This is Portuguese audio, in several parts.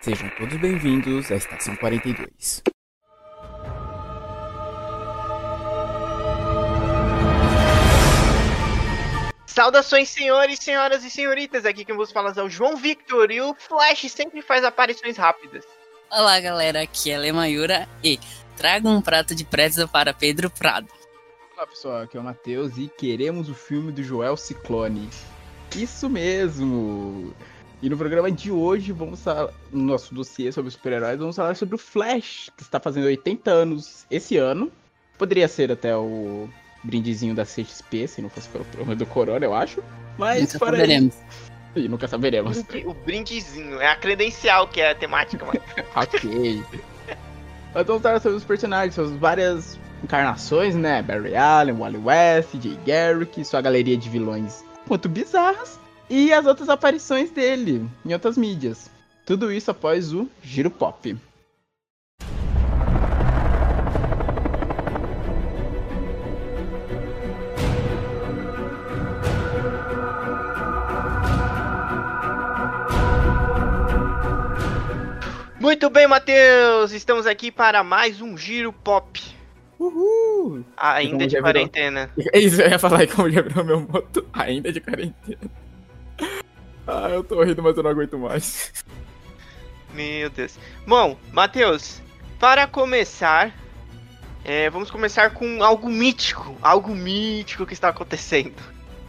Sejam todos bem-vindos à Estação 42. Saudações, senhores, senhoras e senhoritas. Aqui quem vos fala é o João Victor e o Flash sempre faz aparições rápidas. Olá, galera. Aqui é Lemayura e traga um prato de pretzel para Pedro Prado. Olá, pessoal. Aqui é o Matheus e queremos o filme do Joel Ciclone. Isso mesmo! E no programa de hoje, vamos falar, no nosso dossiê sobre super-heróis, vamos falar sobre o Flash, que está fazendo 80 anos esse ano. Poderia ser até o brindezinho da CXP, se não fosse pelo problema do Corona, eu acho. Mas Nunca para saberemos. E nunca saberemos. O brindezinho, é a credencial que é a temática, mano. ok. Nós vamos falar sobre os personagens, suas várias encarnações, né? Barry Allen, Wally West, Jay Garrick, sua galeria de vilões quanto bizarras e as outras aparições dele em outras mídias. Tudo isso após o Giro Pop. Muito bem, Matheus. Estamos aqui para mais um Giro Pop. Uhul! Ainda de quarentena. É isso, eu ia falar aí como já virou meu moto, ainda de quarentena. Ah, eu tô rindo, mas eu não aguento mais. Meu Deus. Bom, Matheus, para começar, é, vamos começar com algo mítico. Algo mítico que está acontecendo.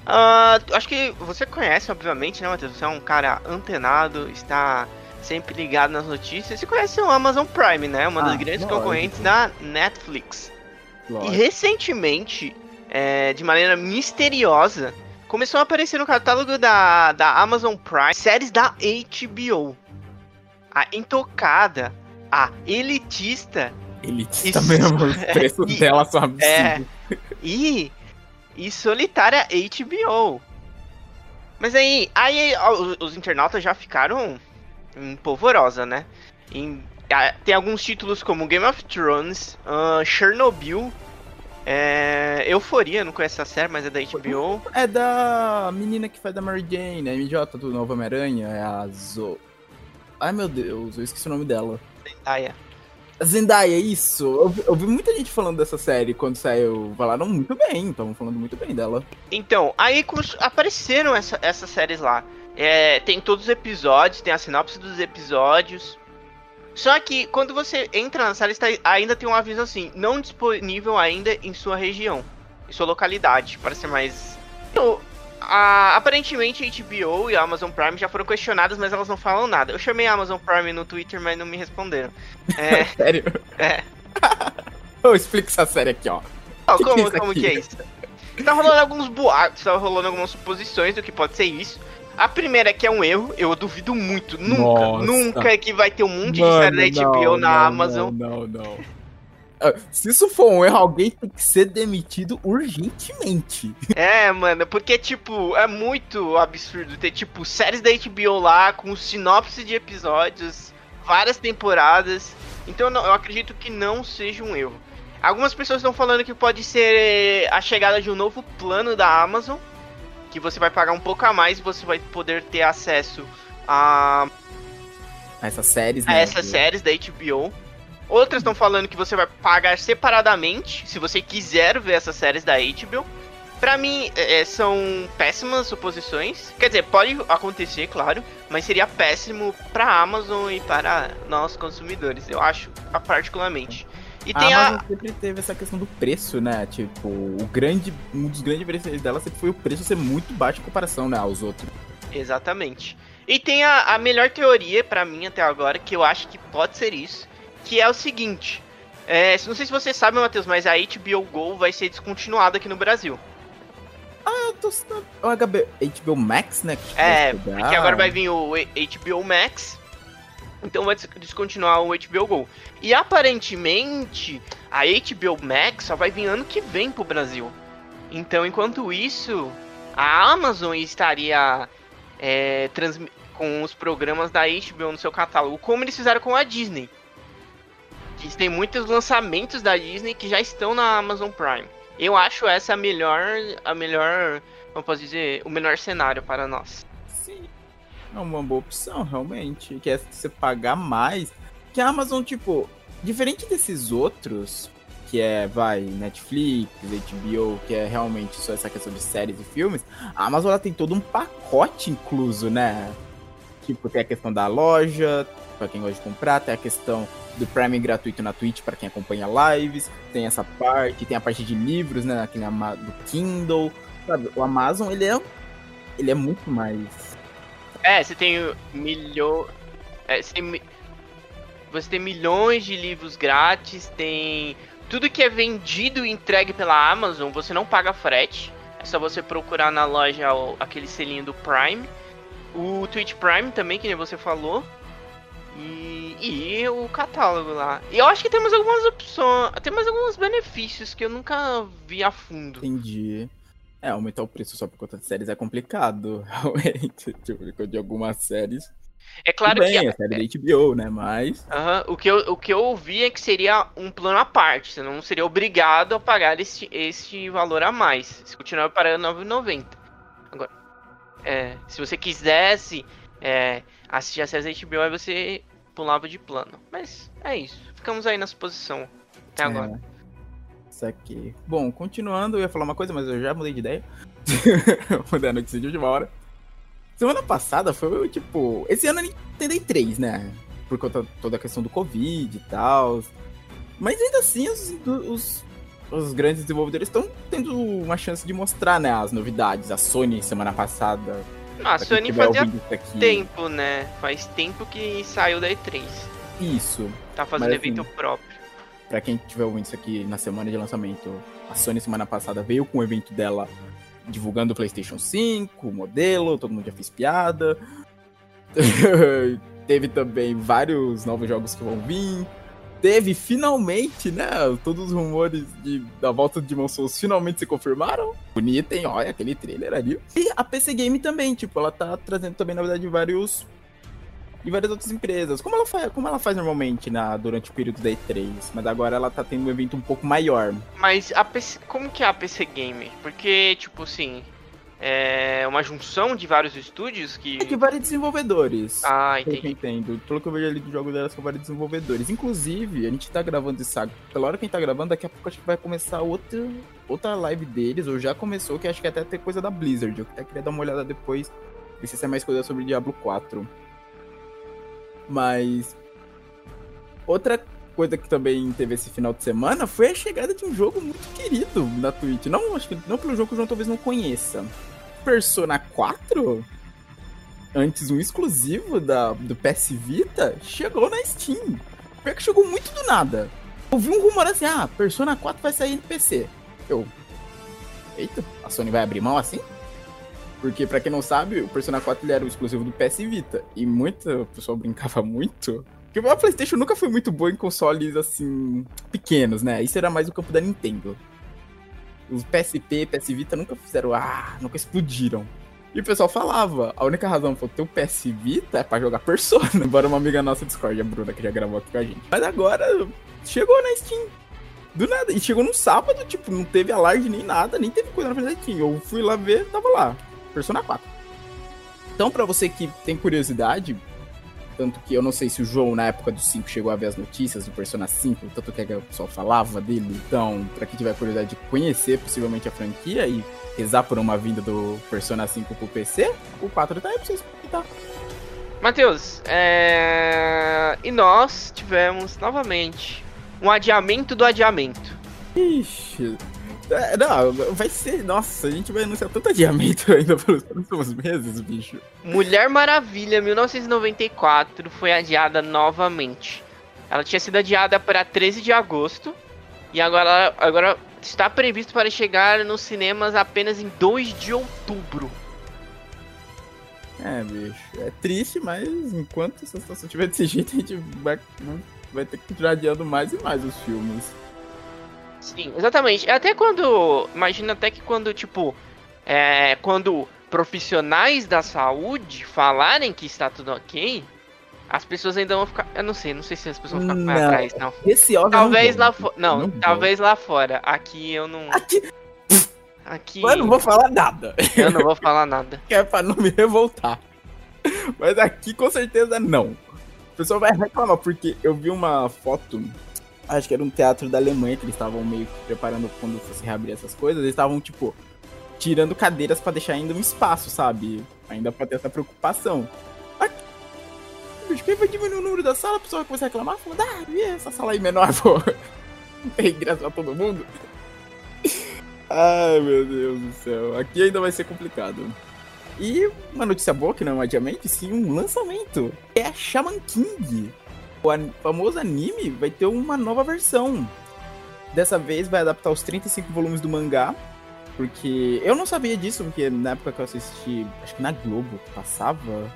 Ah, acho que você conhece, obviamente, né, Matheus? Você é um cara antenado, está sempre ligado nas notícias. Você conhece o Amazon Prime, né? Uma das Ah, grandes lógico. concorrentes da Netflix. E Lógico. recentemente, é, de maneira misteriosa, começou a aparecer no catálogo da, da Amazon Prime séries da HBO. A intocada, a elitista Elitista mesmo, os preços E- dela são absurdos. é. e, e solitária HBO. Mas aí, aí os, os internautas já ficaram em polvorosa, né? Em- tem alguns títulos como Game of Thrones, ah, Chernobyl, é, Euforia, não conheço essa série, mas é da HBO. É da menina que faz da Mary Jane, a MJ do Novo Homem-Aranha, é a Zo... Ai meu Deus, eu esqueci o nome dela. É. Zendaya, isso! Eu, vi- eu vi muita gente falando dessa série quando saiu. Falaram muito bem, estavam falando muito bem dela. Então, aí apareceram essa- essas séries lá. É, tem todos os episódios, tem a sinopse dos episódios. Só que quando você entra na série, está- ainda tem um aviso assim: não disponível ainda em sua região, em sua localidade, para ser mais. Então, a- aparentemente a HBO e a Amazon Prime já foram questionadas, mas elas não falam nada. Eu chamei a Amazon Prime no Twitter, mas não me responderam. É, Sério? é. Eu explico essa série aqui, ó. Que que é como, como aqui? que é isso? Tá rolando alguns boatos, tá rolando algumas suposições do que pode ser isso. A primeira é que é um erro, eu duvido muito, nunca, Nossa. nunca que vai ter um monte de Mano, série da HBO não, na não, Amazon. Não, não, não. Ah, Se isso for um erro, alguém tem que ser demitido urgentemente. É, mano, porque, tipo, é muito absurdo ter, tipo, séries da HBO lá com sinopse de episódios, várias temporadas. Então eu acredito que não seja um erro. Algumas pessoas estão falando que pode ser a chegada de um novo plano da Amazon, que você vai pagar um pouco a mais e você vai poder ter acesso a Essas séries, a né? essas séries da HBO. Outras estão falando que você vai pagar separadamente, se você quiser ver essas séries da HBO. Pra mim, é, são péssimas suposições. Quer dizer, pode acontecer, claro, mas seria péssimo pra Amazon e para nós consumidores, eu acho, particularmente. E tem a a, Amazon sempre teve essa questão do preço, né? Tipo, o grande, um dos grandes diferenciais dela sempre foi o preço ser muito baixo em comparação, né, aos outros. Exatamente. E tem a, a melhor teoria pra mim até agora, que eu acho que pode ser isso, que é o seguinte. É, não sei se você sabe, Matheus, mas a HBO Go vai ser descontinuada aqui no Brasil. Eu tô o HB, HBO Max, né? que É, porque agora vai vir o HBO Max. Então vai des- descontinuar o HBO Go. E aparentemente a HBO Max só vai vir ano que vem pro Brasil. Então enquanto isso, a Amazon estaria é, com os programas da HBO no seu catálogo, como eles fizeram com a Disney. Que tem muitos lançamentos da Disney que já estão na Amazon Prime. Eu acho essa a melhor, a melhor, como posso dizer, o melhor cenário para nós. Sim. É uma boa opção, realmente. Que é você pagar mais. Que a Amazon, tipo, diferente desses outros, que é, vai, Netflix, HBO, que é realmente só essa questão de séries e filmes, a Amazon ela tem todo um pacote incluso, né? Tipo, tem a questão da loja, para quem gosta de comprar, tem a questão do Prime gratuito na Twitch para quem acompanha lives, tem essa parte, tem a parte de livros, né, aquele do Kindle, sabe? O Amazon, ele é ele é muito mais É, você tem milhões é, você, tem... você tem milhões de livros grátis, tem tudo que é vendido e entregue pela Amazon, você não paga frete. É só você procurar na loja aquele selinho do Prime. O Twitch Prime também, que nem você falou. E, e o catálogo lá. E eu acho que temos algumas opções. Tem mais alguns benefícios que eu nunca vi a fundo. Entendi. É, aumentar o preço só por conta de séries é complicado, realmente. Tipo, de algumas séries. É claro bem, que. A série da HBO, né? Mas. Uhum, o, que eu, o que eu ouvi é que seria um plano à parte. Você não seria obrigado a pagar este, este valor a mais. Se continuar pagando 9,90. Agora, é, se você quisesse é, assistir a série da HBO, aí você pulava de plano. Mas é isso. Ficamos aí na suposição até agora. É. Isso aqui. Bom, continuando, eu ia falar uma coisa, mas eu já mudei de ideia. Mudei a notícia de última hora. Semana passada foi, tipo. Esse ano eu Nintendo 3, né? Por conta toda a questão do Covid e tal. Mas ainda assim, os, os, os grandes desenvolvedores estão tendo uma chance de mostrar, né, as novidades. A Sony, semana passada, ah, a Sony fazia tempo, né? Faz tempo que saiu da E3. Isso. Tá fazendo Mas, evento assim, próprio. Pra quem tiver ouvindo isso aqui na semana de lançamento, a Sony semana passada veio com o evento dela divulgando o PlayStation 5, o modelo, todo mundo já fez piada. Teve também vários novos jogos que vão vir teve finalmente, né? Todos os rumores de, da volta de Demon Souls finalmente se confirmaram. Bonita, hein? Olha aquele trailer ali. E a PC Game também, tipo, ela tá trazendo também, na verdade, vários. De várias outras empresas. Como ela faz, como ela faz normalmente na, durante o período da E3. Mas agora ela tá tendo um evento um pouco maior. Mas a PC, como que é a PC Game? Porque, tipo assim, é uma junção de vários estúdios que. É de vários desenvolvedores. Ah, entendi. Eu entendo. Pelo que eu vejo ali do jogo dela, são vários desenvolvedores. Inclusive, a gente tá gravando isso. Pela hora que a gente tá gravando, daqui a pouco acho que vai começar outra, outra live deles, ou já começou, que acho que até tem coisa da Blizzard. Eu até queria dar uma olhada depois. Ver se é mais coisa sobre Diablo 4. Mas. Outra coisa que também teve esse final de semana foi a chegada de um jogo muito querido na Twitch. Não, acho que não pelo jogo que o João talvez não conheça. Persona 4, antes um exclusivo da, do PS Vita, chegou na Steam. Pior que chegou muito do nada. Eu vi um rumor assim, ah, Persona 4 vai sair no PC. Eu. Eita, a Sony vai abrir mão assim? Porque, para quem não sabe, o Persona 4 ele era o exclusivo do PS Vita. E muita pessoa brincava muito porque a PlayStation nunca foi muito boa em consoles assim pequenos, né? Isso era mais o campo da Nintendo. Os PSP, PS Vita nunca fizeram, ah, nunca explodiram. E o pessoal falava, a única razão pra ter o PS Vita é pra jogar Persona. Embora uma amiga nossa Discord, a Bruna, que já gravou aqui com a gente. Mas agora chegou na Steam. Do nada. E chegou no sábado, tipo, não teve alarde nem nada, nem teve coisa na frente Steam. Eu fui lá ver, tava lá. Persona 4. Então, pra você que tem curiosidade, tanto que eu não sei se o João, na época do 5, chegou a ver as notícias do Persona 5, tanto que o pessoal falava dele. Então, pra quem tiver curiosidade de conhecer possivelmente a franquia e rezar por uma vinda do Persona 5 pro PC, o 4 tá aí pra vocês tá. Matheus, é... e nós tivemos novamente um adiamento do adiamento. Ixi, é, não, vai ser. Nossa, a gente vai anunciar tanto adiamento ainda pelos próximos meses, bicho. Mulher Maravilha 1994 foi adiada novamente. Ela tinha sido adiada para 13 de agosto. E agora, agora está previsto para chegar nos cinemas apenas em 2 de outubro. É, bicho. É triste, mas enquanto essa situação estiver desse jeito, a gente vai, vai ter que continuar adiando mais e mais os filmes. Sim, exatamente. Até quando. Imagina até que quando, tipo. É, quando profissionais da saúde falarem que está tudo ok, as pessoas ainda vão ficar. Eu não sei, não sei se as pessoas vão ficar não, atrás, não. Esse óbvio talvez não lá fora. Não, não, talvez lá fora. Aqui eu não. Aqui. Aqui. Eu não vou falar nada. Eu não vou falar nada. É pra não me revoltar. Mas aqui com certeza não. O pessoal vai reclamar, porque eu vi uma foto, acho que era um teatro da Alemanha, que eles estavam meio que preparando quando fosse reabrir essas coisas, eles estavam, tipo, tirando cadeiras para deixar ainda um espaço, sabe? Ainda pra ter essa preocupação. Bicho, quem vai diminuir o número da sala, a pessoa vai começar a reclamar, falando, ah, e essa sala aí menor, pô? Tem ingresso pra todo mundo? Ai, meu Deus do céu. Aqui ainda vai ser complicado. E uma notícia boa, que não é um adiamento, sim um lançamento. É Shaman King. O an famoso anime vai ter uma nova versão. Dessa vez vai adaptar os 35 volumes do mangá. Porque eu não sabia disso, porque na época que eu assisti, acho que na Globo passava,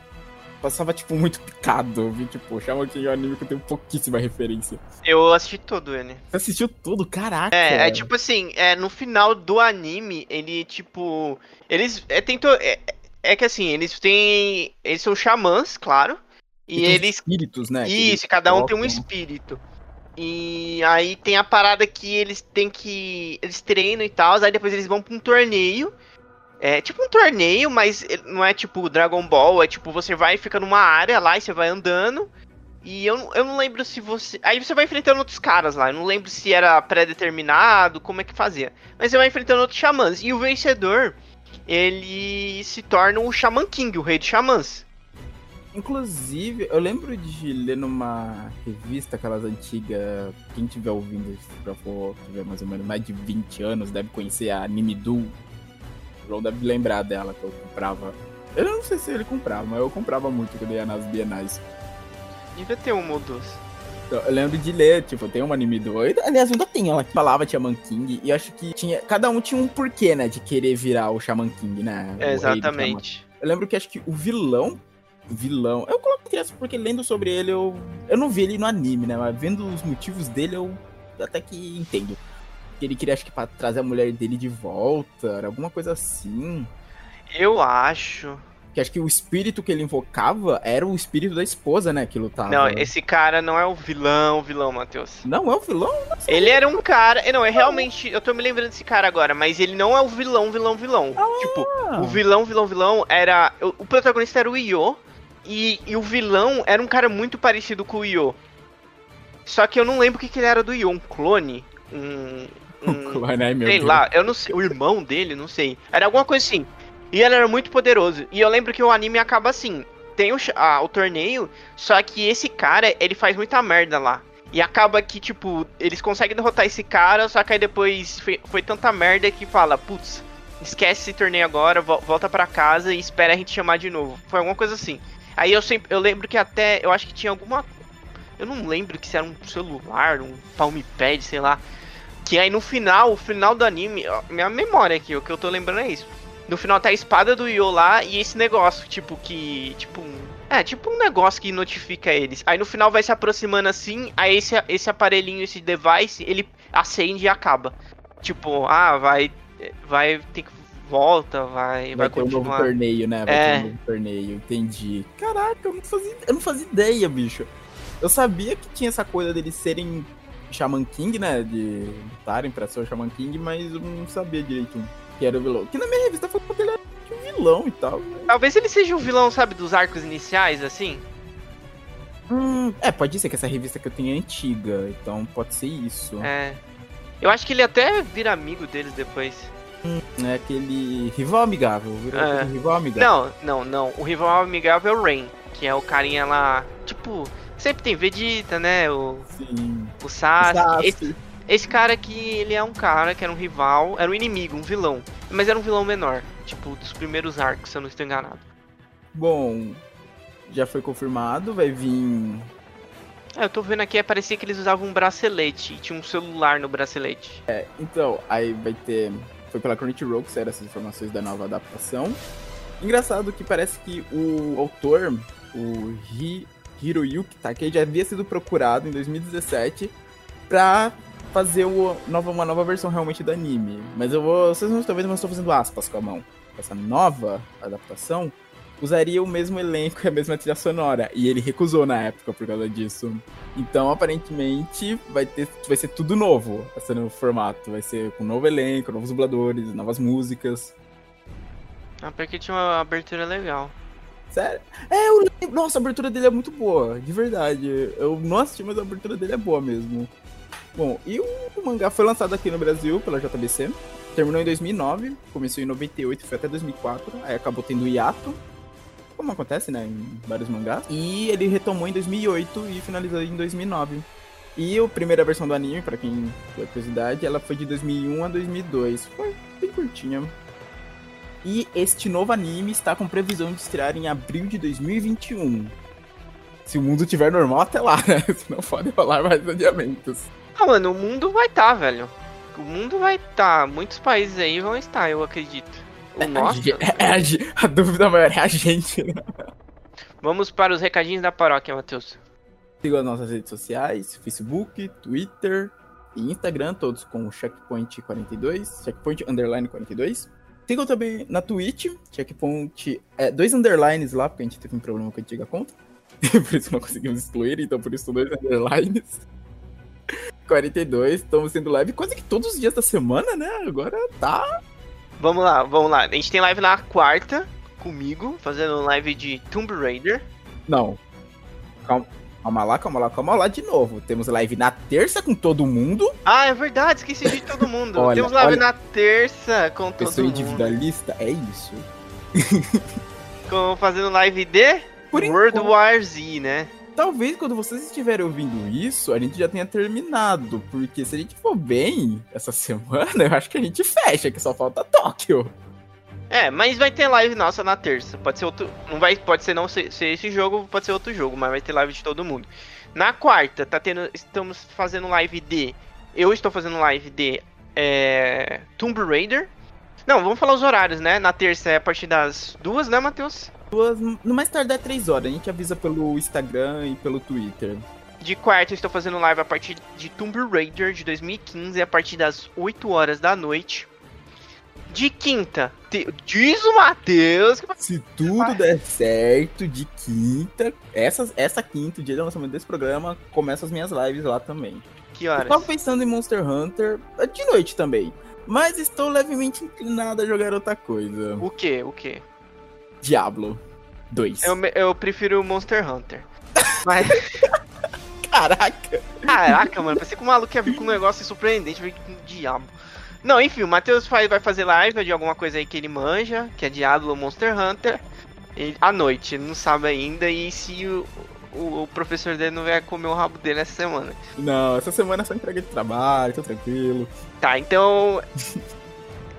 passava, tipo, muito picado. Vi, tipo, chama aqui o anime que eu tenho pouquíssima referência. Eu assisti todo ele. Você assistiu tudo? Caraca! É, é tipo assim, é, no final do anime, ele, tipo. Eles. É, tentou. É, é que assim, eles têm. Eles são xamãs, claro. E, E eles. Espíritos, né? Isso, cada um tem um espírito. E aí tem a parada que eles têm que. Eles treinam e tal, aí depois eles vão pra um torneio. É tipo um torneio, mas não é tipo Dragon Ball, é tipo você vai e fica numa área lá e você vai andando. E eu, não- eu não lembro se você. Aí você vai enfrentando outros caras lá. Eu não lembro se era pré-determinado, como é que fazia. Mas você vai enfrentando outros xamãs. E o vencedor, ele se torna o Shaman King, o rei dos xamãs. Inclusive, eu lembro de ler numa revista, aquelas antigas. Quem tiver ouvindo, se for tiver mais ou menos mais de 20 anos, deve conhecer a Anime Do. O João deve lembrar dela, que eu comprava. Eu não sei se ele comprava, mas eu comprava muito quando ia nas bienais. Devia ter um ou dois. Então, eu lembro de ler, tipo, tem uma anime doida. Aliás, ainda tem ela que falava Shaman King. E eu acho que tinha. Cada um tinha um porquê, né? De querer virar o Shaman King, né? do Shaman. Exatamente. Eu lembro que acho que o vilão. Vilão. Eu coloco criança porque lendo sobre ele, eu. Eu não vi ele no anime, né? Mas vendo os motivos dele, eu até que entendo. Que ele queria, acho que, pra trazer a mulher dele de volta, era alguma coisa assim. Eu acho. Que acho que o espírito que ele invocava era o espírito da esposa, né? Que lutava. Não, esse cara não é o vilão, o vilão, Matheus. Não, é o vilão? Ele era um cara. Não, é realmente. Eu tô me lembrando desse cara agora, mas ele não é o vilão, vilão, vilão. Tipo, Ah, o vilão, vilão, vilão era. O, o protagonista era o Io. E, e o vilão era um cara muito parecido com o Io. Só que eu não lembro o que, que ele era do Io. Um clone? Um. um Ai, meu sei Deus. lá, eu não sei. O irmão dele, não sei. Era alguma coisa assim. E ele era muito poderoso. E eu lembro que o anime acaba assim. Tem o, ah, o torneio, só que esse cara, ele faz muita merda lá. E acaba que, tipo, eles conseguem derrotar esse cara, só que aí depois foi, foi tanta merda que fala, putz, esquece esse torneio agora, vo- volta pra casa e espera a gente chamar de novo. Foi alguma coisa assim. Aí eu sempre, eu lembro que até, eu acho que tinha alguma, eu não lembro que se era um celular, um palm pad, sei lá. Que aí no final, o final do anime, minha memória aqui, o que eu tô lembrando é isso. No final tá a espada do Yo lá e esse negócio, tipo, que. Tipo um. É, tipo um negócio que notifica eles. Aí no final vai se aproximando assim, aí esse, esse aparelhinho, esse device, ele acende e acaba. Tipo, ah, vai. Vai ter que. Volta, vai. Vai, Vai ter um novo continuar. torneio, né? Vai É. ter um novo torneio, entendi. Caraca, eu não fazia, eu não fazia ideia, bicho. Eu sabia que tinha essa coisa deles serem Shaman King, né? De lutarem pra ser o Shaman King, mas eu não sabia direito que era o vilão. Que na minha revista foi porque ele era um vilão e tal. Talvez ele seja o vilão, sabe, dos arcos iniciais, assim. Hum, é, pode ser que essa revista que eu tenho é antiga, então pode ser isso. É. Eu acho que ele até vira amigo deles depois. É aquele rival amigável, virou É. aquele rival amigável. Não, não, não. O rival amigável é o Rain, que é o carinha lá. Tipo, sempre tem Vegeta, né? O, Sim. o Sasuke. Sasuke. Esse, esse cara aqui, ele é um cara que era um rival, era um inimigo, um vilão. Mas era um vilão menor. Tipo, dos primeiros arcos, se eu não estou enganado. Bom, já foi confirmado, vai vir É, eu tô vendo aqui, parecia que eles usavam um bracelete. e Tinha um celular no bracelete. Então, aí vai ter. Foi pela Crunchyroll que saíram essas informações da nova adaptação. Engraçado que parece que o autor, o Hi, Hiroyuki já havia sido procurado em 2017 pra fazer o, nova, uma nova versão realmente do anime. Mas eu vou. Vocês não estão vendo, mas eu estou fazendo aspas com a mão. Essa nova adaptação usaria o mesmo elenco e a mesma trilha sonora. E ele recusou na época por causa disso. Então, aparentemente, vai, ter, vai ser tudo novo esse novo formato. Vai ser com novo elenco, novos dubladores, novas músicas. Ah, porque tinha uma abertura legal. Sério? É, eu lembro. Nossa, a abertura dele é muito boa, de verdade. Eu não assisti, mas a abertura dele é boa mesmo. Bom, e o mangá foi lançado aqui no Brasil pela JBC. Terminou em 2009, começou em 98, foi até 2004. Aí acabou tendo hiato, como acontece, né, em vários mangás. E ele retomou em 2008 e finalizou em 2009. E a primeira versão do anime, para quem tem curiosidade, ela foi de 2001 a 2002. Foi bem curtinha. E este novo anime está com previsão de estrear em abril de 2021. Se o mundo tiver normal até lá, né? Senão pode rolar mais adiamentos. Ah, mano, o mundo vai estar, tá, velho. O mundo vai estar. Tá. Muitos países aí vão estar, eu acredito. O nosso. É, a, a, a, dúvida maior é a gente, né? Vamos para os recadinhos da paróquia, Matheus. Siga as nossas redes sociais, Facebook, Twitter e Instagram, todos com checkpoint42, checkpoint underline 42. Sigam também na Twitch, checkpoint, é, dois underlines lá, porque a gente teve um problema com a antiga conta. por isso não conseguimos excluir, então por isso dois underlines. 42, estamos sendo live quase que todos os dias da semana, né? Agora tá. Vamos lá, vamos lá. A gente tem live na quarta comigo, fazendo live de Tomb Raider. Não. Calma. Calma lá, calma lá, calma lá de novo. Temos live na terça com todo mundo. Ah, é verdade, esqueci de todo mundo. olha, Temos live olha, na terça com todo pessoa mundo. Pessoa individualista, é isso. com, fazendo live de Por World enquanto. War Z, né? Talvez quando vocês estiverem ouvindo isso, a gente já tenha terminado. Porque se a gente for bem essa semana, eu acho que a gente fecha, que só falta Tóquio. É, mas vai ter live nossa na terça. Pode ser outro. Não vai, pode ser não ser, ser, esse jogo, pode ser outro jogo, mas vai ter live de todo mundo. Na quarta, tá tendo. Estamos fazendo live de. Eu estou fazendo live de é, Tomb Raider. Não, vamos falar os horários, né? Na terça é a partir das duas, né, Matheus? Duas, no mais tarde é três horas. A gente avisa pelo Instagram e pelo Twitter. De quarta, eu estou fazendo live a partir de Tomb Raider de 2015, a partir das 8 horas da noite. De quinta, te... diz o Matheus. Que... Se tudo der certo, de quinta, essa, essa quinta, o dia do lançamento desse programa, começa as minhas lives lá também. Que horas? Eu tava pensando em Monster Hunter de noite também. Mas estou levemente inclinado a jogar outra coisa. O que? O que? Diablo 2. Eu, eu prefiro Monster Hunter. Mas. Caraca! Caraca, mano, pensei que o maluco ia vir com um negócio surpreendente, veio com diabo. Não, enfim, o Matheus vai fazer live de alguma coisa aí que ele manja, que é Diablo ou Monster Hunter, ele, à noite, ele não sabe ainda, e se o, o, o, professor dele não vai comer o rabo dele essa semana. Não, essa semana é só entrega de trabalho, tô tranquilo. Tá, então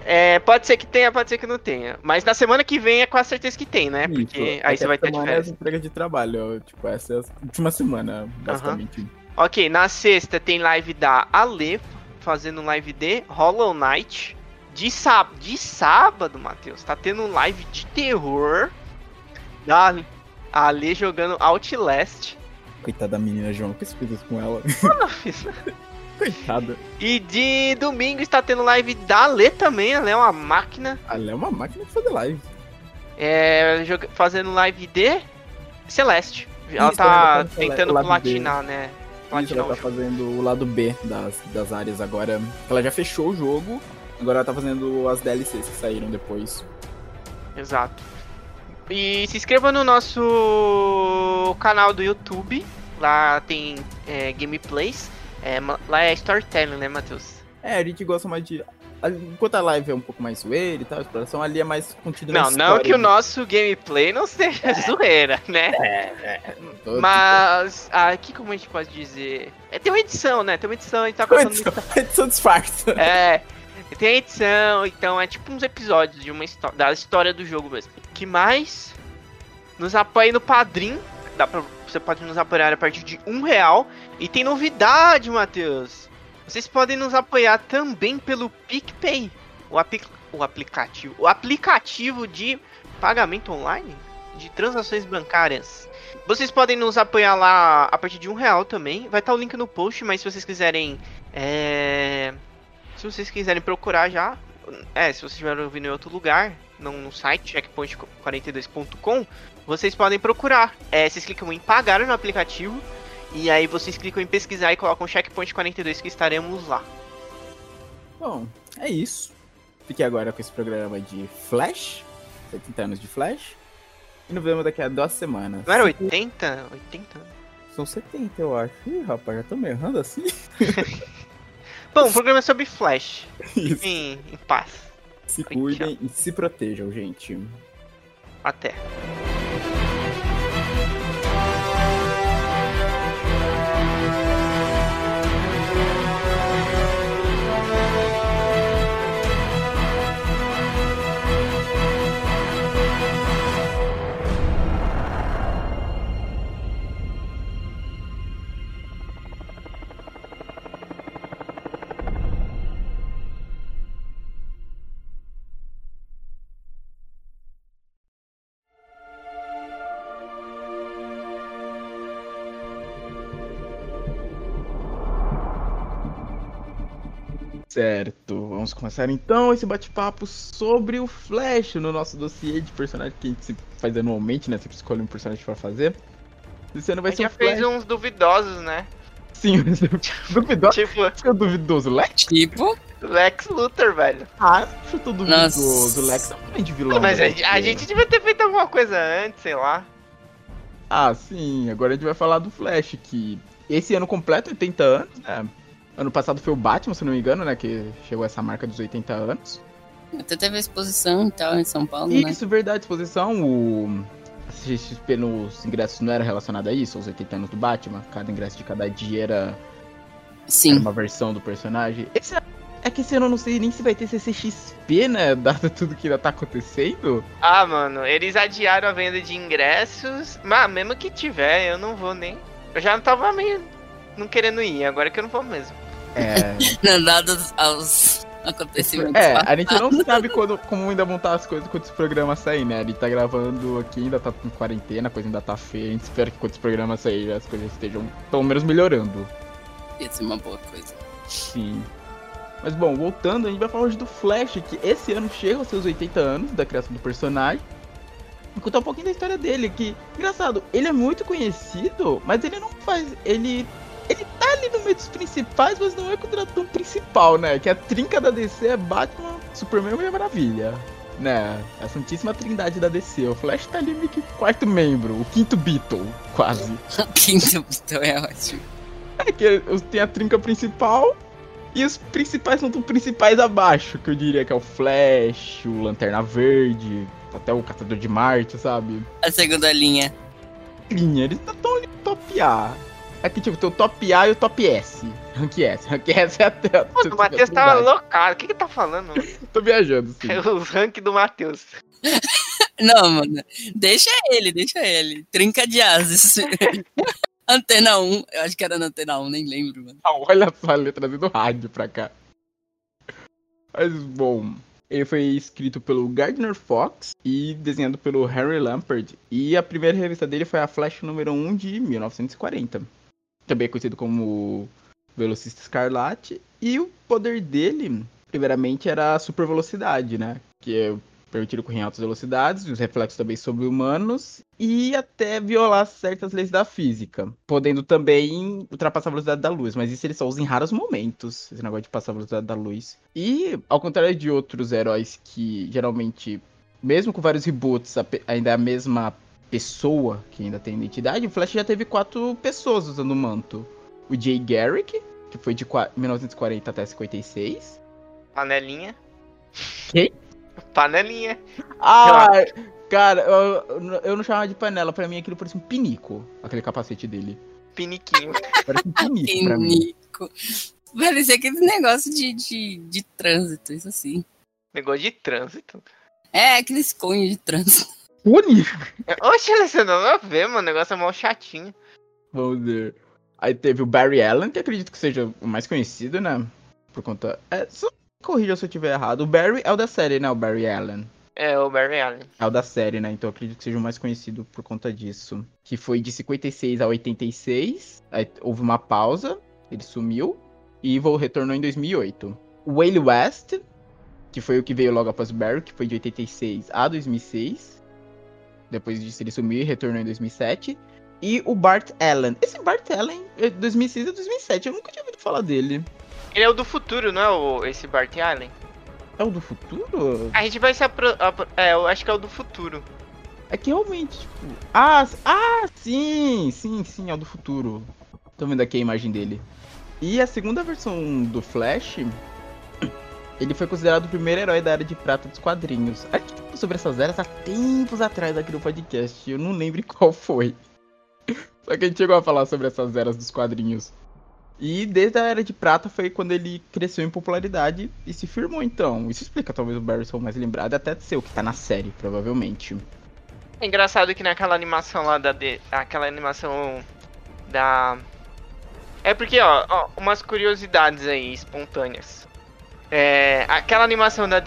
é, pode ser que tenha, pode ser que não tenha. Mas na semana que vem é quase certeza que tem, né? Porque Isso. aí você vai ter. É entrega de trabalho, tipo, essa é a última semana, basicamente. Uhum. Ok, na sexta tem live da Ale, fazendo live de Hollow Knight. De, sábado, de sábado, Matheus, tá tendo live de terror da Ale jogando Outlast. Coitada da menina João, o que você fez com ela? Eu não fiz Coitada. E de domingo está tendo live da Lê também, ela é uma máquina. A Lê é uma máquina de fazer live. É, fazendo live de Celeste. Ela Isso, tá tentando platinar, B. né? Platinar Isso, ela tá fazendo o lado B das, das áreas agora. Ela já fechou o jogo, agora ela tá fazendo as DLCs que saíram depois. Exato. E se inscreva no nosso canal do YouTube. Lá tem é, gameplays. É, lá é storytelling, né, Matheus? É, a gente gosta mais de. Enquanto a live é um pouco mais zoeira e tal, a exploração ali é mais contido Não, não que o nosso gameplay não seja é. zoeira, né? É, é. Mas aqui como a gente pode dizer. É, tem uma edição, né? Tem uma edição, a gente tá contando. Edição, edição disfarça. É. Tem a edição, então é tipo uns episódios de uma história. Da história do jogo mesmo. Que mais? Nos apoia no Padrim. Dá pra você pode nos apoiar a partir de um real. E tem novidade, Matheus. Vocês podem nos apoiar também pelo PicPay, o, o aplicativo, o aplicativo de pagamento online de transações bancárias. Vocês podem nos apoiar lá a partir de um real também. Vai estar o link no post, mas se vocês quiserem, é... se vocês quiserem procurar já, é, se vocês estiverem ouvindo em outro lugar, no site checkpoint42.com, vocês podem procurar. É, vocês clicam em pagar no aplicativo e aí vocês clicam em pesquisar e colocam checkpoint 42 que estaremos lá. Bom, é isso. Fique agora com esse programa de Flash, 70 anos de Flash. E nos vemos daqui a duas semanas. Não era 80? 80? São 70, eu acho. Ih, rapaz, já tô me errando assim? Bom, o programa é sobre Flash. Isso. Em, em paz. Se cuidem e se protejam, gente. Até. Certo, vamos começar então esse bate-papo sobre o Flash no nosso dossiê de personagem que a gente sempre faz anualmente, né? Sempre escolhe um personagem pra fazer. Esse ano vai A ser gente o já Flash. fez uns duvidosos, né? Sim, duvidoso. Tipo, Fica duvidoso. Lex? Tipo, Lex Luthor, velho. Ah, eu tô duvidoso. Nossa. Lex é um grande vilão. Mas a, né? a gente devia ter feito alguma coisa antes, sei lá. Ah, sim. Agora a gente vai falar do Flash, que esse ano completo 80 anos, né? Ano passado foi o Batman, se não me engano, né? Que chegou a essa marca dos 80 anos. até teve a exposição e tal em São Paulo, né? Isso, verdade, exposição. O CXP nos ingressos não era relacionado a isso, aos 80 anos do Batman. Cada ingresso de cada dia era, era Sim. uma versão do personagem. Esse, é que esse ano eu não sei nem se vai ter CCXP, né? Dado tudo que ainda tá acontecendo. Ah, mano, eles adiaram a venda de ingressos. Mas mesmo que tiver, eu não vou nem. Eu já não tava meio não querendo ir, agora que eu não vou mesmo. É, Dados aos acontecimentos. é passados. a gente não sabe quando, como ainda montar as coisas quando esse programa sair, né? A gente tá gravando aqui, ainda tá em quarentena, a coisa ainda tá feia. A gente espera que quando esse programa sair as coisas estejam pelo menos melhorando. Ia ser uma boa coisa. Sim. Mas bom, voltando, a gente vai falar hoje do Flash, que esse ano chega aos seus 80 anos da criação do personagem. E contar um pouquinho da história dele, que, engraçado, ele é muito conhecido, mas ele não faz. Ele. Ele tá ali no meio dos principais, mas não é considerado tão principal, né? Que a trinca da DC é Batman, Superman e Mulher Maravilha. Né? A Santíssima Trindade da DC. O Flash tá ali meio que quarto membro, o quinto Beatle, quase. O quinto então é ótimo. É que tem a trinca principal e os principais são tão principais abaixo, que eu diria que é o Flash, o Lanterna Verde, até o Caçador de Marte, sabe? A segunda linha. Linha, eles não estão ali no top A. Aqui, tipo, tem o top A e o top S. Rank S. Rank S é até. Mano, o Matheus tava Trindade. loucado. O que que tá falando? mano? Tô viajando, sim. Os rank do Matheus. Não, mano. Deixa ele, deixa ele. Trinca de asas. Antena 1. Eu acho que era na Antena 1, nem lembro, mano. Ah, Olha só a letra do rádio pra cá. Mas, bom, ele foi escrito pelo Gardner Fox e desenhado pelo Harry Lampert. E a primeira revista dele foi a Flash número 1 de 1940. Também é conhecido como Velocista Escarlate. E o poder dele, primeiramente, era a super velocidade, né? Que é permitido correr em altas velocidades, os reflexos também sobre-humanos e até violar certas leis da física, podendo também ultrapassar a velocidade da luz, mas isso ele só usa em raros momentos, esse negócio de passar a velocidade da luz. E, ao contrário de outros heróis que geralmente, mesmo com vários reboots, ainda é a mesma pessoa que ainda tem identidade, o Flash já teve quatro pessoas usando o manto. O Jay Garrick, que foi de qua- 1940 até 56. Panelinha. Quem? Panelinha. Ah, cara, eu, eu não chamava de panela, pra mim aquilo parecia um pinico, aquele capacete dele. Piniquinho. Parece um pinico pra mim. Pinico. Parecia aquele negócio de, de, de trânsito, isso assim. Negócio de trânsito. É, aqueles cones de trânsito. Punico! Oxe, Alessandro, não ver, mano. O negócio é mal chatinho. Vamos ver. Aí teve o Barry Allen, que acredito que seja o mais conhecido, né? Por conta. É, só corrija se eu tiver errado. O Barry é o da série, né? O Barry Allen. É, o Barry Allen. É o da série, né? Então acredito que seja o mais conhecido por conta disso. Que foi de 56 a 86. Aí houve uma pausa, ele sumiu. E vo- retornou em 2008. O Wale West, que foi o que veio logo após o Barry, que foi de 86 a 2006. Depois disso ele sumiu e retornou em 2007. E o Bart Allen. Esse Bart Allen é 2006 a 2007. Eu nunca tinha ouvido falar dele. Ele é o do futuro, não é o, esse Bart Allen? É o do futuro? A gente vai se apro- É, eu acho que é o do futuro. É que realmente, tipo. Ah, ah, sim, sim, sim, é o do futuro. Tô vendo aqui a imagem dele. E a segunda versão do Flash, ele foi considerado o primeiro herói da Era de Prata dos quadrinhos. A gente falou sobre essas eras há tempos atrás aqui no podcast, eu não lembro qual foi. Só que a gente chegou a falar sobre essas eras dos quadrinhos. E desde a Era de Prata foi quando ele cresceu em popularidade e se firmou, então. Isso explica talvez o o mais lembrado, até o que tá na série, provavelmente. É engraçado que naquela animação lá da. De, aquela animação da. É porque, ó, ó, umas curiosidades aí espontâneas. É, aquela animação da,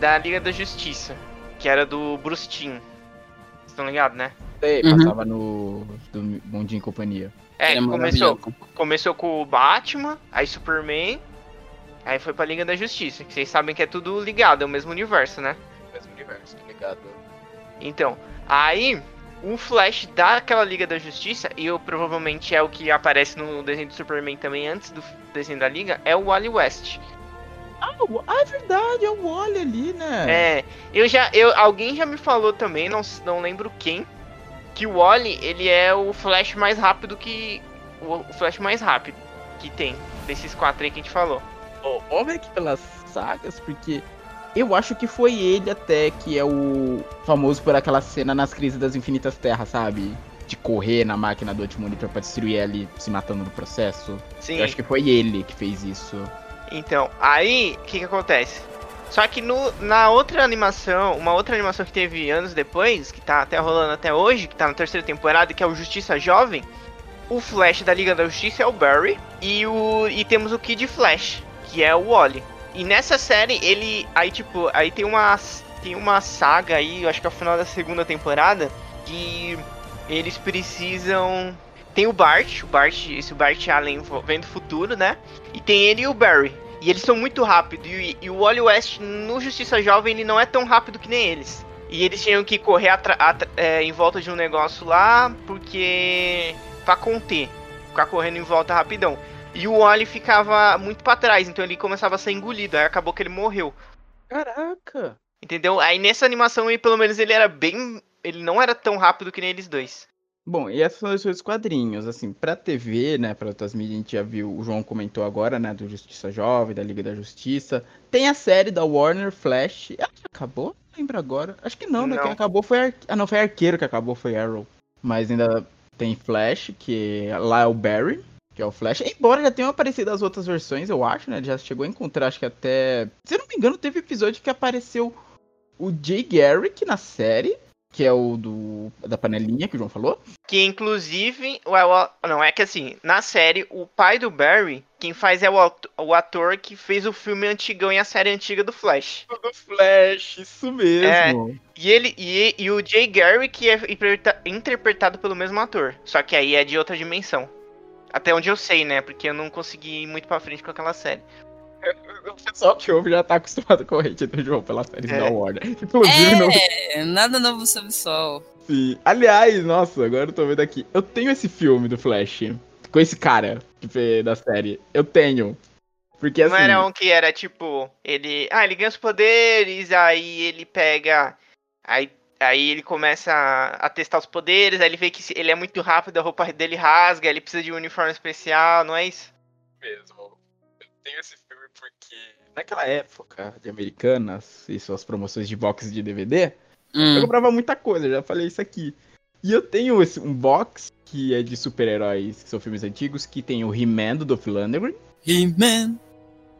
da Liga da Justiça, que era do Bruce Timm. Vocês estão ligados, né? Sei, uhum. passava no do Bondinho e Companhia. É, é começou, começou com o Batman, aí Superman, aí foi pra Liga da Justiça, que vocês sabem que é tudo ligado, é o mesmo universo, né? O mesmo universo, tá ligado. Então, aí o Flash daquela Liga da Justiça, e eu, provavelmente é o que aparece no desenho do Superman também antes do desenho da Liga, é o Wally West. Ah, é verdade, é o Wally ali, né? É, eu já, eu, alguém já me falou também, não, não lembro quem, que o Wally, ele é o Flash mais rápido que. O Flash mais rápido que tem, desses quatro aí que a gente falou. Oh, ver aqui pelas sagas, porque eu acho que foi ele até que é o famoso por aquela cena nas crises das infinitas terras, sabe? De correr na máquina do Antimonitor pra destruir ele se matando no processo. Sim. Eu acho que foi ele que fez isso. Então, aí, o que que acontece? Só que no, na outra animação, uma outra animação que teve anos depois, que tá até rolando até hoje, que tá na terceira temporada, que é o Justiça Jovem, o Flash da Liga da Justiça é o Barry e, o, e temos o Kid Flash, que é o Wally. E nessa série, ele. Aí, tipo, aí tem uma. Tem uma saga aí, eu acho que é o final da segunda temporada, que eles precisam. Tem o Bart, o Bart, esse Bart Allen vem do futuro, né? E tem ele e o Barry. E eles são muito rápidos. E, e o Wally West no Justiça Jovem ele não é tão rápido que nem eles. E eles tinham que correr é, em volta de um negócio lá, porque. pra conter. Ficar correndo em volta rapidão. E o Wally ficava muito para trás, então ele começava a ser engolido. Aí acabou que ele morreu. Caraca! Entendeu? Aí nessa animação aí, pelo menos, ele era bem. Ele não era tão rápido que nem eles dois. Bom, e esses são os quadrinhos, assim, pra TV, né, pra outras mídias, a gente já viu, o João comentou agora, né, do Justiça Jovem, da Liga da Justiça. Tem a série da Warner Flash, ela acabou? Lembra agora? Acho que não, né, não. quem acabou foi, Ar... ah não, foi Arqueiro que acabou, foi Arrow. Mas ainda tem Flash, que lá é o Barry, que é o Flash. Embora já tenham aparecido as outras versões, eu acho, né, ele já chegou a encontrar, acho que até... Se eu não me engano, teve episódio que apareceu o Jay Garrick na série, que é o do da panelinha que o João falou. Que inclusive, o, não é que assim, na série o pai do Barry, quem faz é o, o ator que fez o filme antigão e a série antiga do Flash. Do Flash, isso mesmo. É, e ele e, e o Jay Gary que é interpretado pelo mesmo ator, só que aí é de outra dimensão. Até onde eu sei, né? Porque eu não consegui ir muito para frente com aquela série o pessoal que ouve já tá acostumado com o hate do João pela série é. da Warner. Inclusive, é, não... nada novo sob o sol. Sim. Aliás, nossa, agora eu tô vendo aqui. Eu tenho esse filme do Flash com esse cara da série. Eu tenho. Porque assim. Não era um que era tipo, ele. Ah, ele ganha os poderes, aí ele pega. Aí, aí ele começa a, a testar os poderes, aí ele vê que ele é muito rápido, a roupa dele rasga, ele precisa de um uniforme especial, não é isso? Mesmo. Eu tenho esse porque naquela época de Americanas e suas promoções de box de DVD, hum. eu comprava muita coisa, já falei isso aqui. E eu tenho esse, um box que é de super-heróis, que são filmes antigos, que tem o He-Man do Dolph Lundgren. He-Man.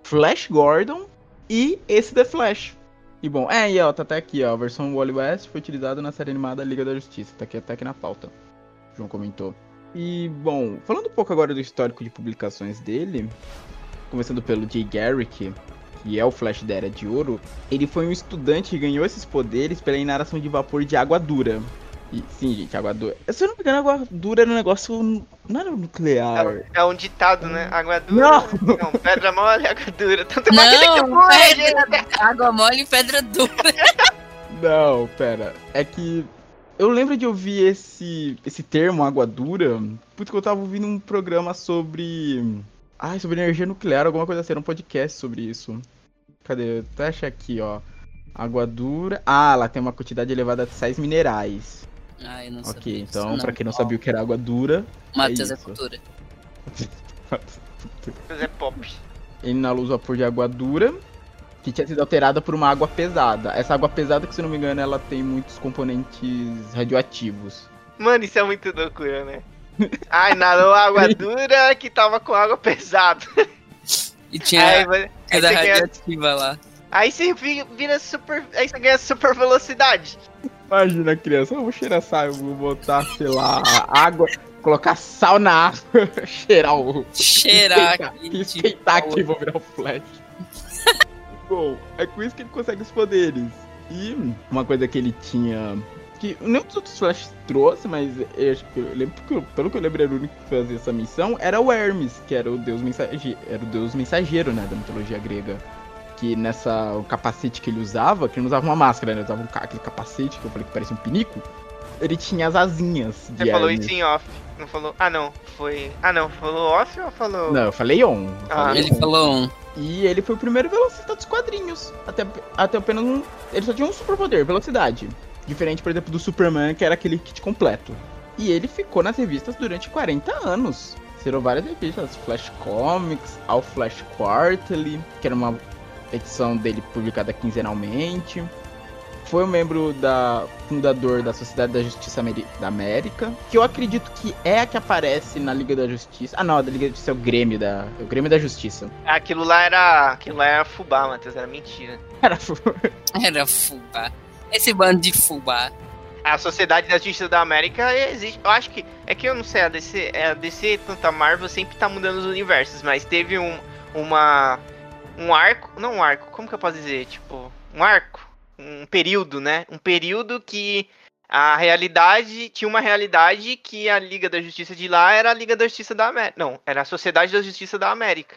Flash Gordon e esse The Flash. E bom, é, e ó, tá até aqui, ó, a versão Wally West foi utilizada na série animada Liga da Justiça, tá aqui até aqui na pauta. O João comentou. E, bom, falando um pouco agora do histórico de publicações dele, começando pelo Jay Garrick, que é o Flash da Era de Ouro, ele foi um estudante que ganhou esses poderes pela inalação de vapor de água dura. E, sim, gente, água dura. Se eu não me engano, água dura era um negócio. Não era nuclear. É, é um ditado, né? Água dura. Não, não pedra mole, água dura. Tanto não, pedra, água mole e pedra dura. não, pera. É que. Eu lembro de ouvir esse, esse termo, água dura, porque eu tava ouvindo um programa sobre ah, sobre energia nuclear, alguma coisa assim, era um podcast sobre isso. Cadê? Achar aqui, ó. Água dura. Ah, ela tem uma quantidade elevada de sais minerais. Ah, eu não Ok, sabia então, disso, pra quem não sabia o que era água dura. Matheus é isso. cultura. Mas é pop. Ele inalou o vapor de água dura, que tinha sido alterada por uma água pesada. Essa água pesada, que se não me engano, ela tem muitos componentes radioativos. Mano, isso é muito loucura, né? Ai, inalou água dura que tava com água pesada. E tinha Aí, vai- aí coisa você ganha, lá. aí você vi- vira super. Aí você ganha super velocidade. Imagina, criança, eu vou cheirar sal, eu vou botar, sei lá, água, colocar sal na água, cheirar o. Cheirar Esquentar- aqui. Esquentar aqui, vou virar o Flash. Bom, é com isso que ele consegue os poderes. E uma coisa que ele tinha. Que nenhum dos outros Flash trouxe, mas eu acho que eu lembro pelo que eu lembro era o único que fazia essa missão, era o Hermes, que era o deus mensageiro, era o deus mensageiro, né, da mitologia grega. Que nessa. O capacete que ele usava, que ele não usava uma máscara, né? Ele usava um, aquele capacete que eu falei que parecia um pinico. Ele tinha as asinhas de Você falou Hermes. isso em off. Não falou. Ah, não. Foi. Ah, não. Falou off ou falou. Não, eu falei on. eu Ah, falei Ele on. falou um. E ele foi o primeiro velocista dos quadrinhos. Até, até apenas um. Ele só tinha um superpoder, velocidade. Diferente, por exemplo, do Superman, que era aquele kit completo. E ele ficou nas revistas durante 40 anos. Serão várias revistas, Flash Comics, All Flash Quarterly, que era uma edição dele publicada quinzenalmente. Foi um membro da fundador da Sociedade da Justiça Ameri- da América, que eu acredito que é a que aparece na Liga da Justiça. Ah, não, a da Liga da Justiça é o Grêmio da, é o Grêmio da Justiça. Aquilo lá era. Aquilo lá era fubá, Matheus. Era mentira. Era Era fubá. Esse bando de fubá. A Sociedade da Justiça da América existe. Eu acho que. É que eu não sei, a DC, é, a DC tanto a Marvel sempre tá mudando os universos, mas teve um. Uma. Um arco. Não um arco, como que eu posso dizer? Tipo. Um arco. Um período, né? Um período que a realidade. Tinha uma realidade que a Liga da Justiça de lá era a Liga da Justiça da América. Não, era a Sociedade da Justiça da América.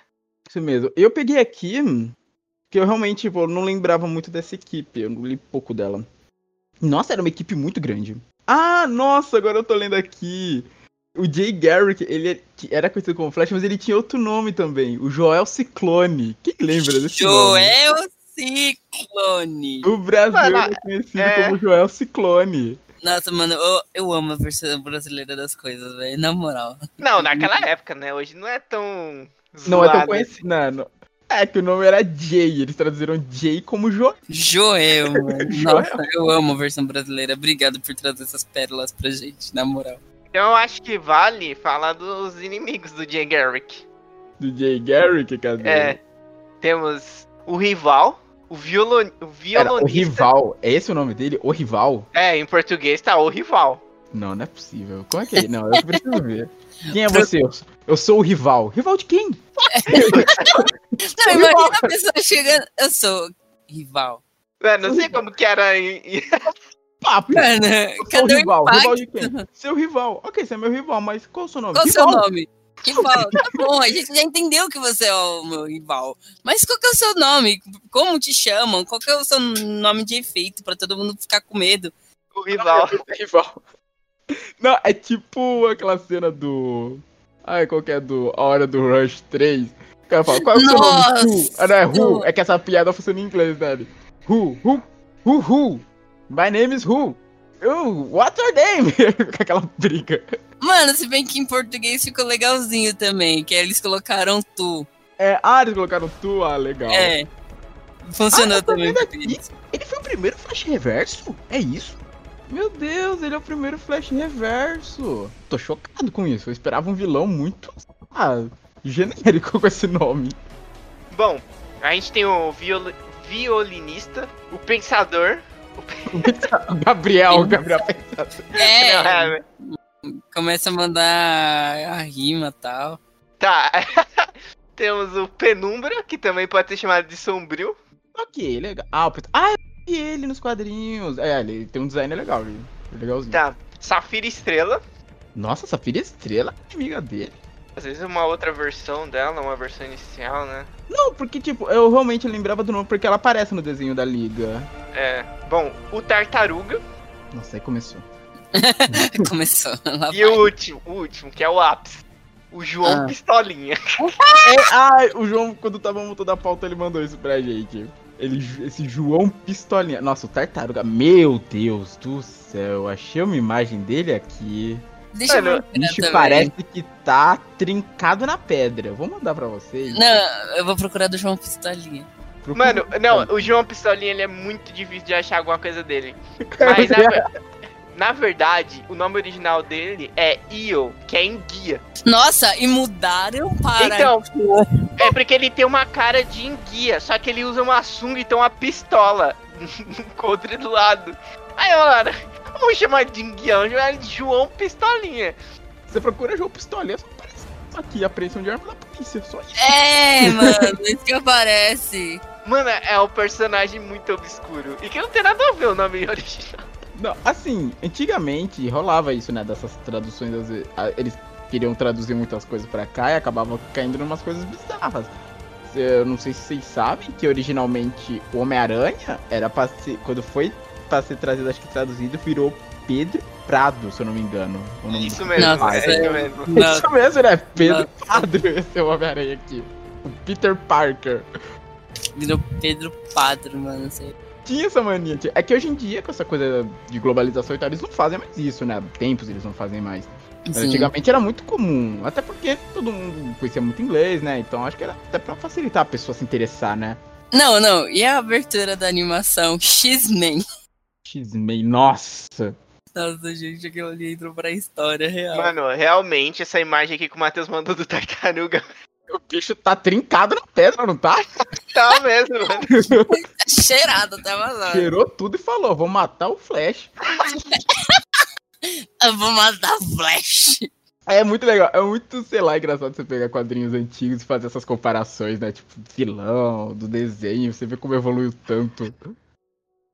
Isso mesmo. Eu peguei aqui, que eu realmente tipo, não lembrava muito dessa equipe. Eu li pouco dela. Nossa, era uma equipe muito grande. Ah, nossa, agora eu tô lendo aqui. O Jay Garrick, ele é- era conhecido como Flash, mas ele tinha outro nome também. O Joel Ciclone. Quem lembra desse nome? Joel Ciclone. O Brasil é conhecido é- como Joel Ciclone. Nossa, mano, eu, eu amo a versão brasileira das coisas, velho. Na moral. Não, naquela época, né? Hoje não é tão. Não é tão zoado conhecido. Não, não. É que o nome era Jay. Eles traduziram Jay como Joel. Joel, mano. Joel. Nossa, eu amo a versão brasileira. Obrigado por trazer essas pérolas pra gente, na moral. Então eu acho que vale falar dos inimigos do Jay Garrick. Do Jay Garrick, cadê? É. Temos o rival, o, violo, o Era violonista. o rival. É esse o nome dele? O rival? É, em português tá o rival. Não, não é possível. Como é que é? Não, eu preciso ver. Quem é você? Eu sou- o rival. Rival de quem? Não, imagina a pessoa chegando. Eu sou rival. É, não sei como que era Papo. Mano, Eu sou o cadê o rival. impacto? Rival de quem? Seu rival. Ok, você é meu rival, mas qual o seu nome? Qual o seu nome? Rival, tá bom, a gente já entendeu que você é o meu rival. Mas qual que é o seu nome? Como te chamam? Qual que é o seu nome de efeito pra todo mundo ficar com medo? o rival. rival. Não, é tipo aquela cena do. Ai, qual que é do. A hora do Rush 3. O cara fala, qual é o seu nome? Who? Ah, não, é Who. É que essa piada funciona em inglês, né? Who? Who? Who? Who? My name is Who? Oh, what's your name? Com aquela briga. Mano, se bem que em português ficou legalzinho também, que eles colocaram tu. É, ah, eles colocaram tu, ah, legal. É. Funcionou Ah, também. eles. Ele foi o primeiro Flash Reverso? É isso? Meu Deus, ele é o primeiro Flash Reverso. Tô chocado com isso. Eu esperava um vilão muito. Ah, genérico com esse nome. Bom, a gente tem o viol- violinista, o pensador. O Gabriel, o Gabriel Pensador. É, é, começa a mandar a rima e tal. Tá. Temos o Penumbra, que também pode ser chamado de Sombrio. Ok, legal. Ah, o ah, vi ele nos quadrinhos. É, ele tem um design legal, ele- legalzinho. Tá. Safira Estrela. Nossa, Safira Estrela é amiga dele. Às vezes uma outra versão dela, uma versão inicial, né? Não, porque, tipo, eu realmente lembrava do nome porque ela aparece no desenho da Liga. É. Bom, o Tartaruga. Nossa, aí começou. Começou. Lá E o último, o último, que é o ápice. O João Ah. Pistolinha. É, ai, o João, quando tava montando a pauta, ele mandou isso pra gente. Ele, esse João Pistolinha. Nossa, o Tartaruga. Meu Deus do céu. Achei uma imagem dele aqui. Deixa eu O procurar bicho também. parece que tá trincado na pedra. Eu vou mandar pra vocês. Não, eu vou procurar do João Pistolinha. Procura- Mano, não, o João Pistolinha ele é muito difícil de achar alguma coisa dele. Mas na, ver- na verdade, o nome original dele é Io, que é enguia. Nossa, e mudaram para. Então, é porque ele tem uma cara de enguia, só que ele usa uma sunga e tem uma pistola no contra do lado. Aí, mano, vamos chamar de enguia, vamos chamar de João Pistolinha. Você procura João Pistolinha, só aparece aqui, apreensão de arma da polícia. Só isso. É, mano, isso que aparece. Mano, é um personagem muito obscuro. E que não tem nada a ver o nome original. Não, assim, antigamente rolava isso, né? Dessas traduções, às vezes, eles queriam traduzir muitas coisas pra cá e acabavam caindo em umas coisas bizarras. Eu não sei se vocês sabem que originalmente o Homem-Aranha era pra ser. Quando foi pra ser trazido, acho que traduzido, virou Pedro Prado, se eu não me engano. o nome Isso do mesmo, Nossa, é isso mesmo. Não, Isso mesmo, né? Pedro Não. Prado, esse é o Homem-Aranha aqui. O Peter Parker. virou Pedro Padre, mano. Não sei. Tinha essa mania. É que hoje em dia, com essa coisa de globalização e tal, eles não fazem mais isso, né? Há Tempos eles não fazem mais. Mas Sim. antigamente era muito comum. Até porque todo mundo conhecia muito inglês, né? Então acho que era até pra facilitar a pessoa se interessar, né? Não, não. E a abertura da animação X-Men? X-Men, nossa. Nossa, gente, aquilo ali entrou pra história real. Mano, realmente, essa imagem aqui que o Matheus mandou do Tartaruga O bicho tá trincado na pedra, não tá? tá mesmo, mano. Tá cheirado até vazar. Cheirou tudo e falou: vou matar o Flash. Eu vou matar Flash. É muito legal, é muito, sei lá, engraçado você pegar quadrinhos antigos e fazer essas comparações, né? Tipo, vilão, do desenho, você vê como evoluiu tanto.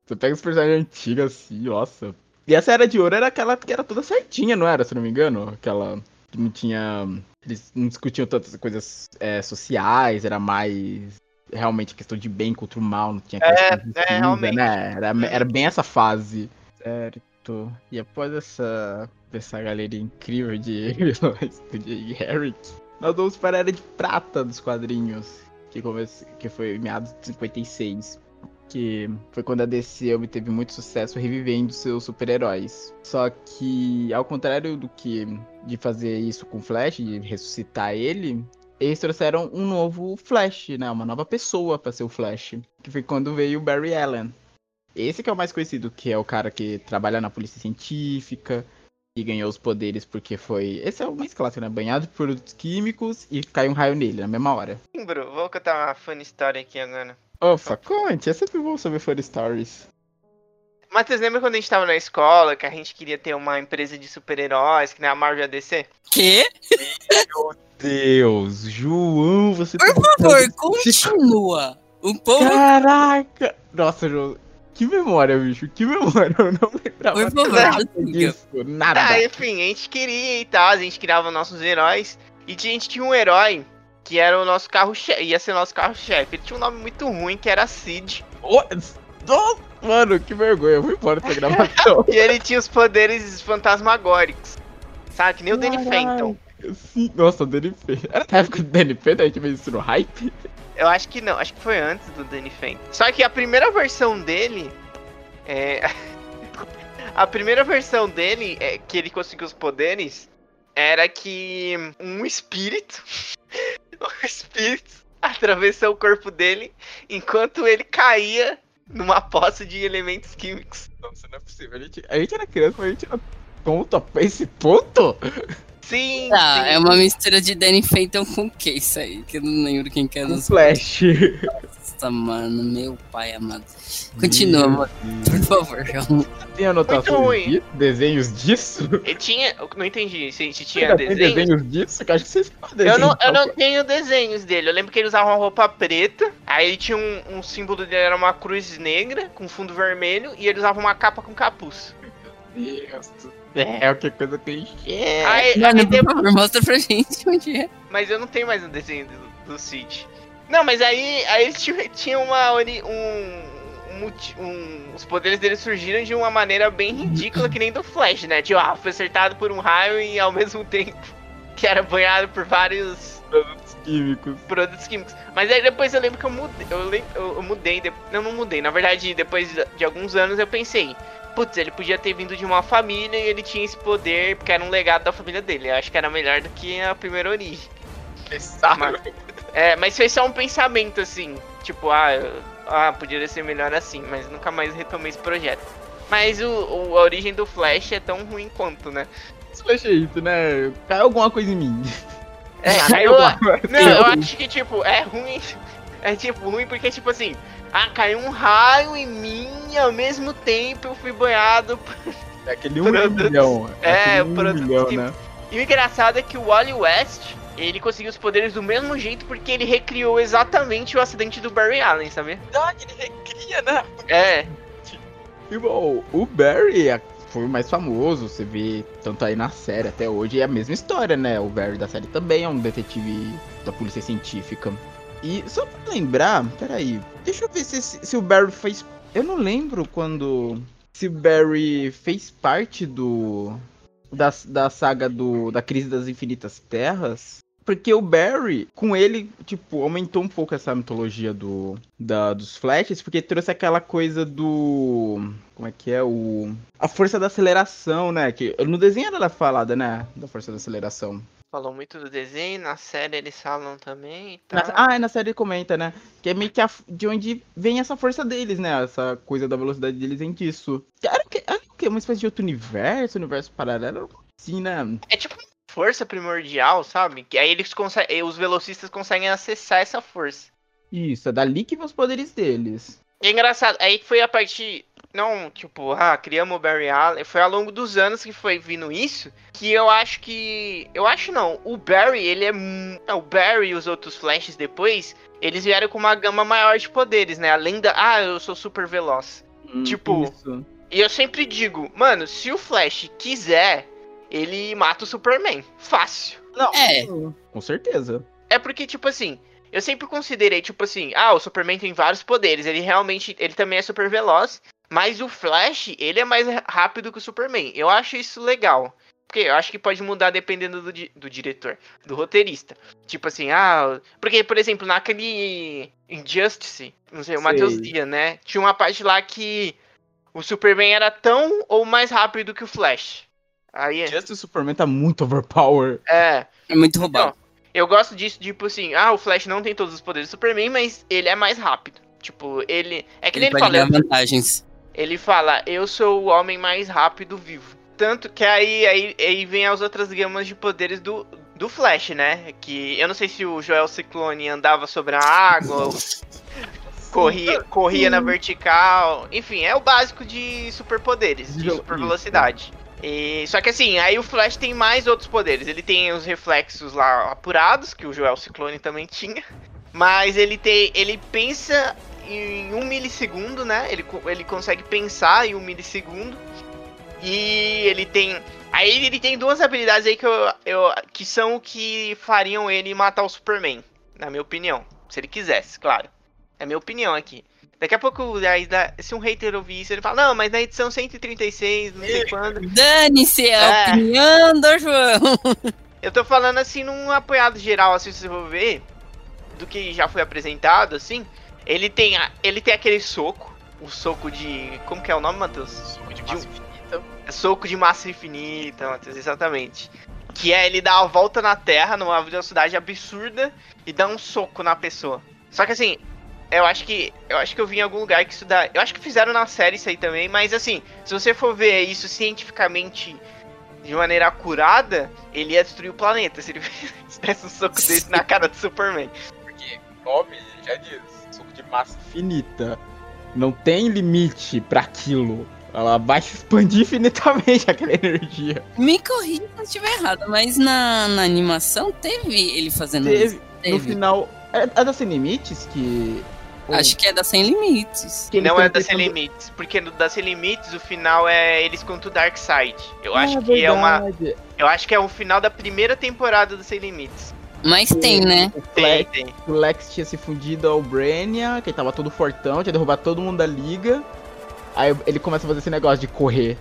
Você pega os personagens antigos assim, nossa. E essa era de ouro era aquela que era toda certinha, não era, se não me engano? Aquela que não tinha. Eles não discutiam tantas coisas é, sociais, era mais realmente questão de bem contra o mal, não tinha É, questão de é, cinza, realmente. né? Era, era bem essa fase. Certo. E após essa, essa galeria incrível de vilões do Garrick, nós vamos para a Era de Prata dos quadrinhos, que, comece, que foi em meados de 56. Que foi quando a DC obteve muito sucesso revivendo seus super-heróis. Só que, ao contrário do que de fazer isso com Flash, de ressuscitar ele, eles trouxeram um novo Flash, né? Uma nova pessoa para ser o Flash. Que foi quando veio o Barry Allen. Esse que é o mais conhecido, que é o cara que trabalha na polícia científica e ganhou os poderes porque foi. Esse é o mais clássico, né? Banhado por produtos químicos e cai um raio nele na mesma hora. Lembro, vou contar uma funny história aqui agora. Opa, conte, é sempre bom saber Funny Stories. Matheus, lembra quando a gente tava na escola que a gente queria ter uma empresa de super-heróis, que nem a Marvel DC? Quê? Deus, João, você Por tá- favor, continua. O povo, Caraca! Nossa, João, que memória, bicho, que memória. Eu não lembrava por favor, nada disso, nada. Tá, enfim, a gente queria e tal, a gente criava nossos heróis. E a gente tinha um herói que era o nosso carro-chefe, ia ser nosso carro-chefe. Ele tinha um nome muito ruim, que era Cid. Oh, oh, mano, que vergonha, eu vou embora dessa gravação. E ele tinha os poderes fantasmagóricos. Sabe? Que nem o Danny Phantom. Sim, nossa, o DNP. Era na época do DNP, daí a gente fez isso no hype? Eu acho que não, acho que foi antes do Danny Phantom. Só que a primeira versão dele. É. a primeira versão dele, é, que ele conseguiu os poderes, era que um espírito. um espírito atravessou o corpo dele enquanto ele caía numa poça de elementos químicos. Nossa, não é possível. A gente, a gente era criança, mas a gente era tonto a esse ponto? Sim, Tá, sim. é uma mistura de Danny Phantom com o que isso aí? Que eu não lembro quem que é dos Flash. Nossa, mano, meu pai amado. Continua, mano. Por favor, João. Tem anotações disso? Desenhos disso? Ele tinha. eu Não entendi se, tinha ainda tem desenhos. desenhos disso? Que eu acho que vocês podem. Eu não, eu não tenho desenhos dele. Eu lembro que ele usava uma roupa preta. Aí ele tinha um, um símbolo dele, era uma cruz negra com fundo vermelho. E ele usava uma capa com capuz. Deus do céu, que coisa clichê. Aí, aí Mano, de- favor, mostra pra gente onde é. Mas eu não tenho mais um desenho do, do Cid. Não, mas aí, aí eles tinham, tinham uma. Um, um, Os poderes dele surgiram de uma maneira bem ridícula, que nem do Flash, né? Tipo, ah, foi acertado por um raio e ao mesmo tempo que era banhado por vários Produtos químicos. produtos químicos. Mas aí depois eu lembro que eu mudei. Eu, eu- eu mudei. de- Não, não mudei. Na verdade, depois de- alguns anos eu pensei. Putz, ele podia ter vindo de uma família e ele tinha esse poder porque era um legado da família dele. Eu acho que era melhor do que a primeira origem. Mas, é, mas foi só um pensamento assim. Tipo, ah, eu- ah, podia ser melhor assim. Mas nunca mais retomei esse projeto. Mas o, o- a origem do Flash é tão ruim quanto, né? Esse Flash é isso, né? Caiu alguma coisa em mim. É, Caiu eu. Não, eu acho que, tipo, é ruim. É tipo ruim porque, tipo assim, ah, caiu um raio em mim e ao mesmo tempo eu fui banhado. por- É aquele um Produtos- milhão. é, aquele um produtos milhão, que- né? E o engraçado é que o Wally West, ele conseguiu os poderes do mesmo jeito porque ele recriou exatamente o acidente do Barry Allen, sabe? verdade, ele recria, né? É, E, bom, o Barry é- foi o mais famoso, você vê tanto aí na série até hoje, é a mesma história, né? O Barry da série também é um detetive da polícia científica. E só pra lembrar, peraí, deixa eu ver se, se o Barry fez. Eu não lembro quando. Se o Barry fez parte do. Da, da saga do, da Crise das Infinitas Terras. Porque o Barry, com ele, tipo, aumentou um pouco essa mitologia do, da, dos Flashes, porque trouxe aquela coisa do. Como é que é? O. A força da aceleração, né? Que no desenho era falada, né? Da força da aceleração. falou muito do desenho, na série eles falam também Na- ah, é na série comenta, né? Que é meio que a- de onde vem essa força deles, né? Essa coisa da velocidade deles vem disso. Era o quê? Era o? Uma espécie de outro universo, universo paralelo? Sim, né? É tipo força primordial, sabe? Que aí eles conseguem. Os velocistas conseguem acessar essa força. Isso, é dali que vem os poderes deles. E é engraçado, aí foi a partir. Não, tipo, ah, criamos o Barry Allen. Foi ao longo dos anos que foi vindo isso. Que eu acho que. Eu acho não. O Barry, ele é. o Barry e os outros Flashes depois. Eles vieram com uma gama maior de poderes, né? Além da. Ah, eu sou super veloz. Tipo, Isso. E eu sempre digo, mano, se o Flash quiser, ele mata o Superman. Fácil. Não, É. com certeza. É porque, tipo assim, eu sempre considerei, tipo assim, ah, o Superman tem vários poderes, ele realmente, ele também é super veloz, mas o Flash, ele é mais rápido que o Superman. Eu acho isso legal. Porque eu acho que pode mudar dependendo do, di- do diretor, do roteirista. Tipo assim, ah. Porque, por exemplo, naquele Injustice, não sei, o. Matheus Dia, né? Tinha uma parte lá que o Superman era tão ou mais rápido que o Flash. Aí, Just o Superman tá muito overpower. é. É muito roubado. Eu gosto disso, tipo assim, ah, o Flash não tem todos os poderes do Superman, mas ele é mais rápido. Tipo, ele. É que nem ele ele, fala. vantagens. Ele fala, eu sou o homem mais rápido vivo. Tanto que aí, aí, aí vem as outras gamas de poderes do, do Flash, né? Que eu não sei se o Joel Ciclone andava sobre a água, ou corria, corria na vertical. Enfim, é o básico de superpoderes, de super velocidade. E, só que assim, aí o Flash tem mais outros poderes. Ele tem os reflexos lá apurados, que o Joel Ciclone também tinha. Mas ele tem. Ele pensa em um milissegundo, né? Ele, ele consegue pensar em um milissegundo. E ele tem. Aí ele tem duas habilidades aí que, eu, eu, que são o que fariam ele matar o Superman, na minha opinião. Se ele quisesse, claro. É minha opinião aqui. Daqui a pouco, aí, dá- se um hater ouvir isso, ele fala, não, mas na edição 136, não sei quando. Dane-se a É. opinião do João. Eu tô falando assim num apoiado geral, assim, se você for ver, do que já foi apresentado, assim. Ele tem, a- ele tem aquele soco, o soco de. Como que é o nome, Matheus? Soco de De um- massa infinita. É soco de massa infinita, Matheus, exatamente. Que é ele dar a volta na Terra numa velocidade absurda e dar um soco na pessoa. Só que assim, eu acho que. Eu acho que eu vi em algum lugar que isso dá. Eu acho que fizeram na série isso aí também, mas assim, se você for ver isso cientificamente de maneira acurada, ele ia destruir o planeta se ele desse um soco desse na cara do Superman. Porque o nome já diz, soco de massa Infinita. Não tem limite pra aquilo. Ela vai se expandir infinitamente aquela energia. Me corrija se eu estiver errado, mas na, na animação teve ele fazendo isso. Teve, no final. É, é da Sem Limites que. Acho que é da Sem Limites. que Não é da Sem Limites, porque no da Sem Limites o final é eles contra o Darkseid. Eu Ah, acho que é uma. verdade. Eu acho que é o final da primeira temporada do Sem Limites. Mas tem, né? O Tem, Flash, tem. o Lex tinha se fundido ao Brainiac, que ele tava todo fortão, tinha derrubado todo mundo da liga. Aí ele começa a fazer esse negócio de correr.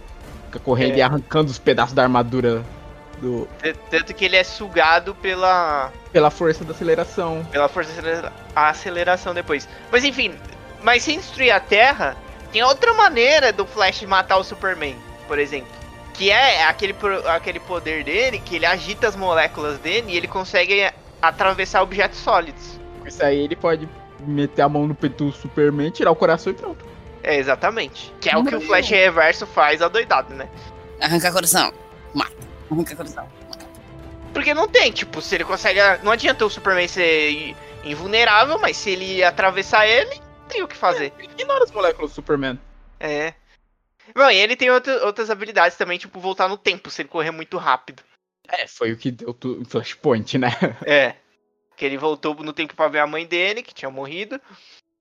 Fica correndo É. e arrancando os pedaços da armadura Do, Tanto que ele é sugado pela, pela força da aceleração. pela força de acelera- a aceleração depois. Mas enfim, mas sem destruir a Terra, tem outra maneira do Flash matar o Superman, por exemplo. Que é aquele, aquele poder dele, que ele agita as moléculas dele e ele consegue atravessar objetos sólidos. Isso aí ele pode meter a mão no peito do Superman, tirar o coração e pronto. É, exatamente. Que é o que o Flash Reverso faz adoidado, né? Arrancar coração. Mata. Porque não tem, tipo, se ele consegue. Não adianta o Superman ser invulnerável, mas se ele atravessar ele, tem o que fazer. Ignora as moléculas do Superman. É. Bom, e ele tem outra- outras habilidades também, tipo, voltar no tempo, se ele correr muito rápido. É, foi o que deu o Flashpoint, né? É. Que ele voltou no tempo pra ver a mãe dele, que tinha morrido.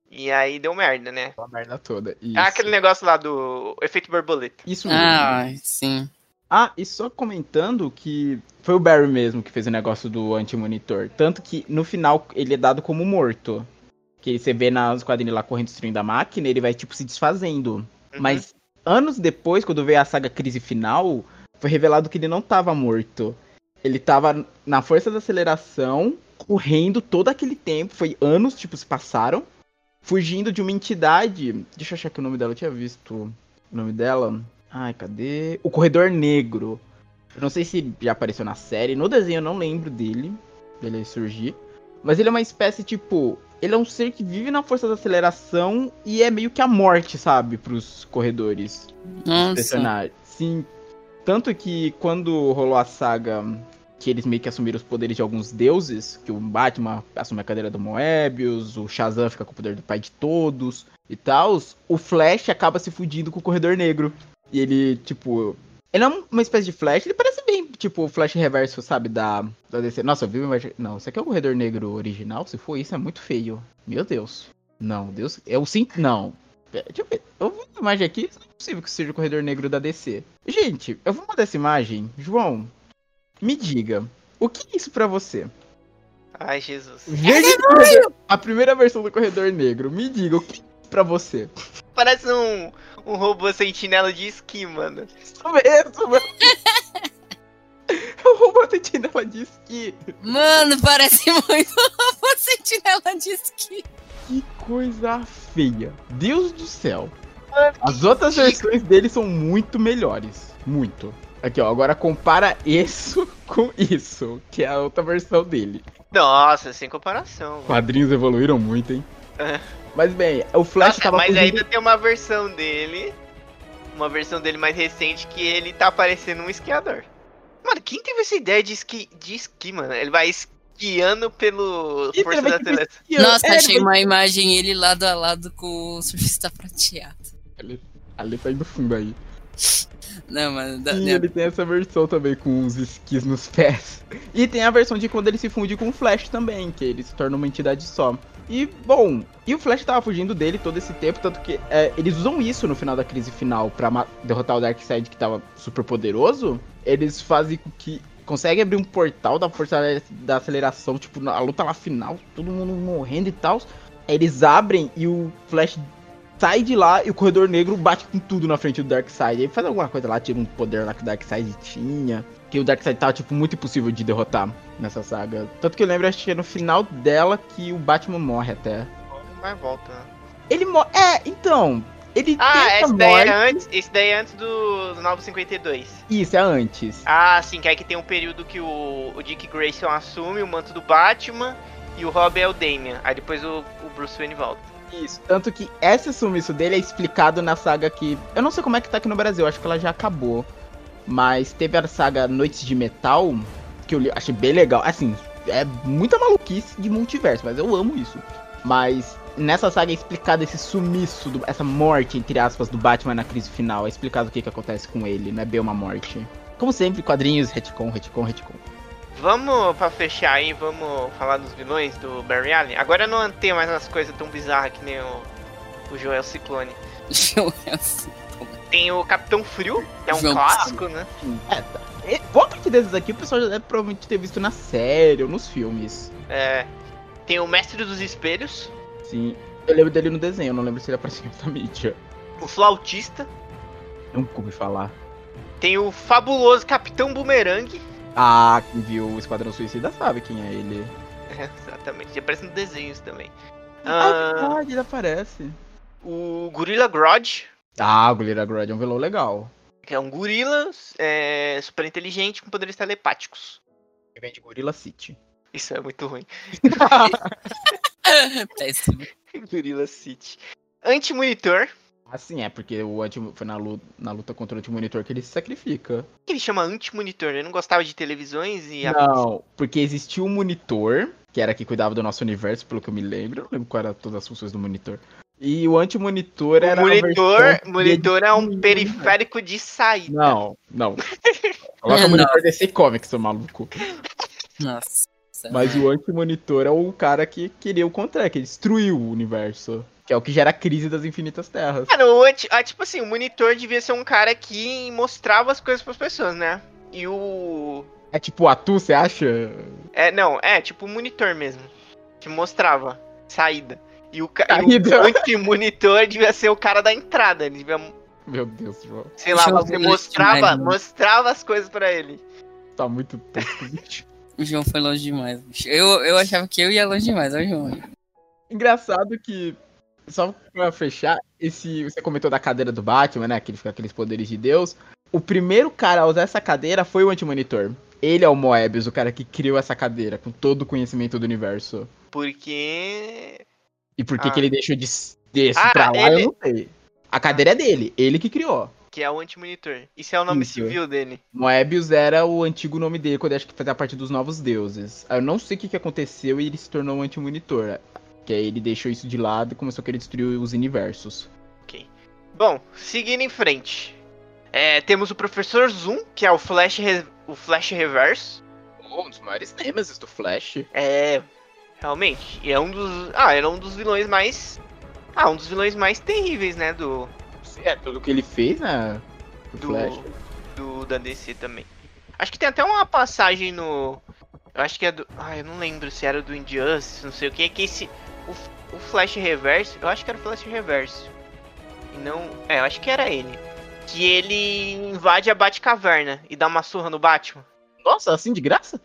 E aí deu merda, né? A merda toda. Isso. É aquele negócio lá do efeito borboleta. Isso mesmo. Ah, sim. Ah, e só comentando que foi o Barry mesmo que fez o negócio do anti-monitor. Tanto que no final ele é dado como morto. Que você vê nos quadrinhos lá correndo destruindo a máquina, ele vai tipo se desfazendo. Uhum. Mas anos depois, quando veio a saga Crise Final, foi revelado que ele não tava morto. Ele tava na força da aceleração, correndo todo aquele tempo. Foi anos, tipo, se passaram. Fugindo de uma entidade. Deixa eu achar que o nome dela, eu tinha visto o nome dela. Ai, cadê? O Corredor Negro. Eu não sei se já apareceu na série. No desenho eu não lembro dele. Dele surgir. Mas ele é uma espécie, tipo. Ele é um ser que vive na força da aceleração e é meio que a morte, sabe? Pros corredores. Nossa. personagens. Sim. Tanto que quando rolou a saga que eles meio que assumiram os poderes de alguns deuses, que o Batman assume a cadeira do Moebius, o Shazam fica com o poder do pai de todos e tal, o Flash acaba se fudindo com o Corredor Negro. E ele, tipo. Ele é uma espécie de Flash, ele parece bem, tipo, o Flash reverso, sabe, da, da DC. Nossa, eu vi uma imagem. Não, isso aqui é o Corredor Negro original? Se for isso, é muito feio. Meu Deus. Não, Deus. Eu sinto. Não. Pera, Deixa eu ver. Eu vi uma imagem aqui, não é possível que seja o Corredor Negro da DC. Gente, eu vou mandar essa imagem. João, me diga, o que é isso pra você? Ai, Jesus. Veja corredor- a primeira versão do Corredor Negro. Me diga, o que é isso pra você? Parece um, um robô sentinela de esqui, mano. Isso mesmo, mano. O robô sentinela disse que. Mano, parece muito uma sentinela de esqui. Que coisa feia. Deus do céu. As outras versões dele são muito melhores. Muito. Aqui, ó. Agora compara isso com isso, que é a outra versão dele. Nossa, sem comparação. mano. Quadrinhos evoluíram muito, hein? É. Mas bem, o Flash Nossa, tava mas fugindo- ainda tem uma versão dele. Uma versão dele mais recente que ele tá parecendo um esquiador. Mano, quem teve essa ideia de esqui, de esqui mano? Ele vai esquiando pelo Força da esquiando. Nossa, É, achei ele uma imagem ele lado a lado com o surfista prateado. vai- Ali tá no fundo aí. Não, mas. da- Sim, da- ele tem essa versão também com os esquis nos pés. E tem a versão de quando ele se funde com o Flash também, que ele se torna uma entidade só. E, bom, e o Flash tava fugindo dele todo esse tempo, tanto que é, eles usam isso no final da crise final pra ma- derrotar o Darkseid que tava super poderoso. Eles fazem com que conseguem abrir um portal da força da aceleração, tipo, na luta lá final, todo mundo morrendo e tal. Eles abrem e o Flash sai de lá e o Corredor Negro bate com tudo na frente do Darkseid. Aí faz alguma coisa lá, tira um poder lá que o Darkseid tinha. Que o Darkseid tava, tipo, muito impossível de derrotar nessa saga. Tanto que eu lembro, acho que é no final dela que o Batman morre até. Mas volta. né? Ele morre. É, então. Ele Ah, esse daí morte. é antes, esse daí é antes do, do 952. Isso, é antes. Ah, sim, que aí que tem um período que o, o Dick Grayson assume o manto do Batman e o Robin é o Damian. Aí depois o, o Bruce Wayne volta. Isso. Tanto que esse sumiço dele é explicado na saga que. Eu não sei como é que tá aqui no Brasil, acho que ela já acabou. Mas teve a saga Noites de Metal, que eu achei bem legal. Assim, é muita maluquice de multiverso, mas eu amo isso. Mas nessa saga é explicado esse sumiço, do- essa morte, entre aspas, do Batman na crise final. É explicado o que, que acontece com ele, não é bem uma morte. Como sempre, quadrinhos, retcon, retcon, retcon. Vamos, pra fechar aí, vamos falar dos vilões do Barry Allen. Agora não tem mais umas coisas tão bizarras que nem o, o Joel Ciclone. Joel assim. Tem o Capitão Frio, que é um Joel clássico, né? É, tá. E Boa parte desses aqui o pessoal já deve provavelmente ter visto na série ou nos filmes. É, tem o Mestre dos Espelhos, Sim. Eu lembro dele no desenho, eu não lembro se ele apareceu na mídia. o Flautista, Nunca ouvi falar. tem o fabuloso Capitão Boomerang, Ah, quem viu o Esquadrão Suicida sabe quem é ele. Exatamente. E aparece nos desenhos também. Ah, Ah, verdade, ele aparece. o Gorilla Grodd, Ah, o Gorilla Grodd é um vilão legal. que é um gorila é, super inteligente com poderes telepáticos. Ele vem de Gorilla City. Isso é muito ruim. Péssimo. Gorilla City. Anti-monitor. Assim, é porque o anti foi na luta, na luta contra o anti-monitor que ele se sacrifica. Por que ele chama anti-monitor? Ele não gostava de televisões e a- Não, porque existia um monitor, que era que cuidava do nosso universo, pelo que eu me lembro. Eu não lembro quais eram todas as funções do monitor. E o anti-monitor era. monitor, monitor é um ia- periférico de saída. Não, não. Coloca Não. o monitor DC Comics, seu maluco. Nossa. Mas o anti-monitor é o cara que queria o contrário, que destruiu o universo. Que é o que gera a crise das infinitas terras. Cara, o anti, ah, tipo assim, o monitor devia ser um cara que mostrava as coisas pras pessoas, né? E o. É tipo o Atu, você acha? É, não, é tipo o monitor mesmo. Que mostrava saída. E o, ca... e o anti-monitor devia ser o cara da entrada. Ele devia, Meu Deus, João. sei lá, você mostrava, demais, mostrava as coisas pra ele. Tá muito tosco, bicho. O João foi longe demais, bicho. Eu, eu achava que eu ia longe demais, olha o João. Engraçado que, só pra fechar, esse. Você comentou da cadeira do Batman, né? Que ele fica com aqueles poderes de Deus. O primeiro cara a usar essa cadeira foi o anti-monitor. Ele é o Moebius, o cara que criou essa cadeira, com todo o conhecimento do universo. Porque. E por que, Ah. que ele deixou de desse Ah, pra lá, ele- eu não sei. A cadeira é dele, ele que criou. Que é o anti-monitor. Isso é o nome Isso. civil dele. Moebius era o antigo nome dele, quando eu acho que fazia parte dos Novos Deuses. Eu não sei o que, que aconteceu e ele se tornou um anti-monitor. Que aí ele deixou isso de lado e começou a querer destruir os universos. Bom, seguindo em frente. É, temos o Professor Zoom, que é o Flash, Re- o Flash Reverso. um dos maiores nemesis do Flash. É. Realmente. E é um dos. Ah, era um dos vilões mais. Ah, um dos vilões mais terríveis, né? Do. É, tudo que ele fez, né? Do, Do, Flash. do da DC também. Acho que tem até uma passagem no. Eu acho que é do. Ah, eu não lembro se era do Injustice, não sei o que. Que esse. O, o Flash Reverso. Eu acho que era o Flash Reverso. E não. É, eu acho que era ele. Que ele invade a Batcaverna e dá uma surra no Batman. Nossa, assim de graça?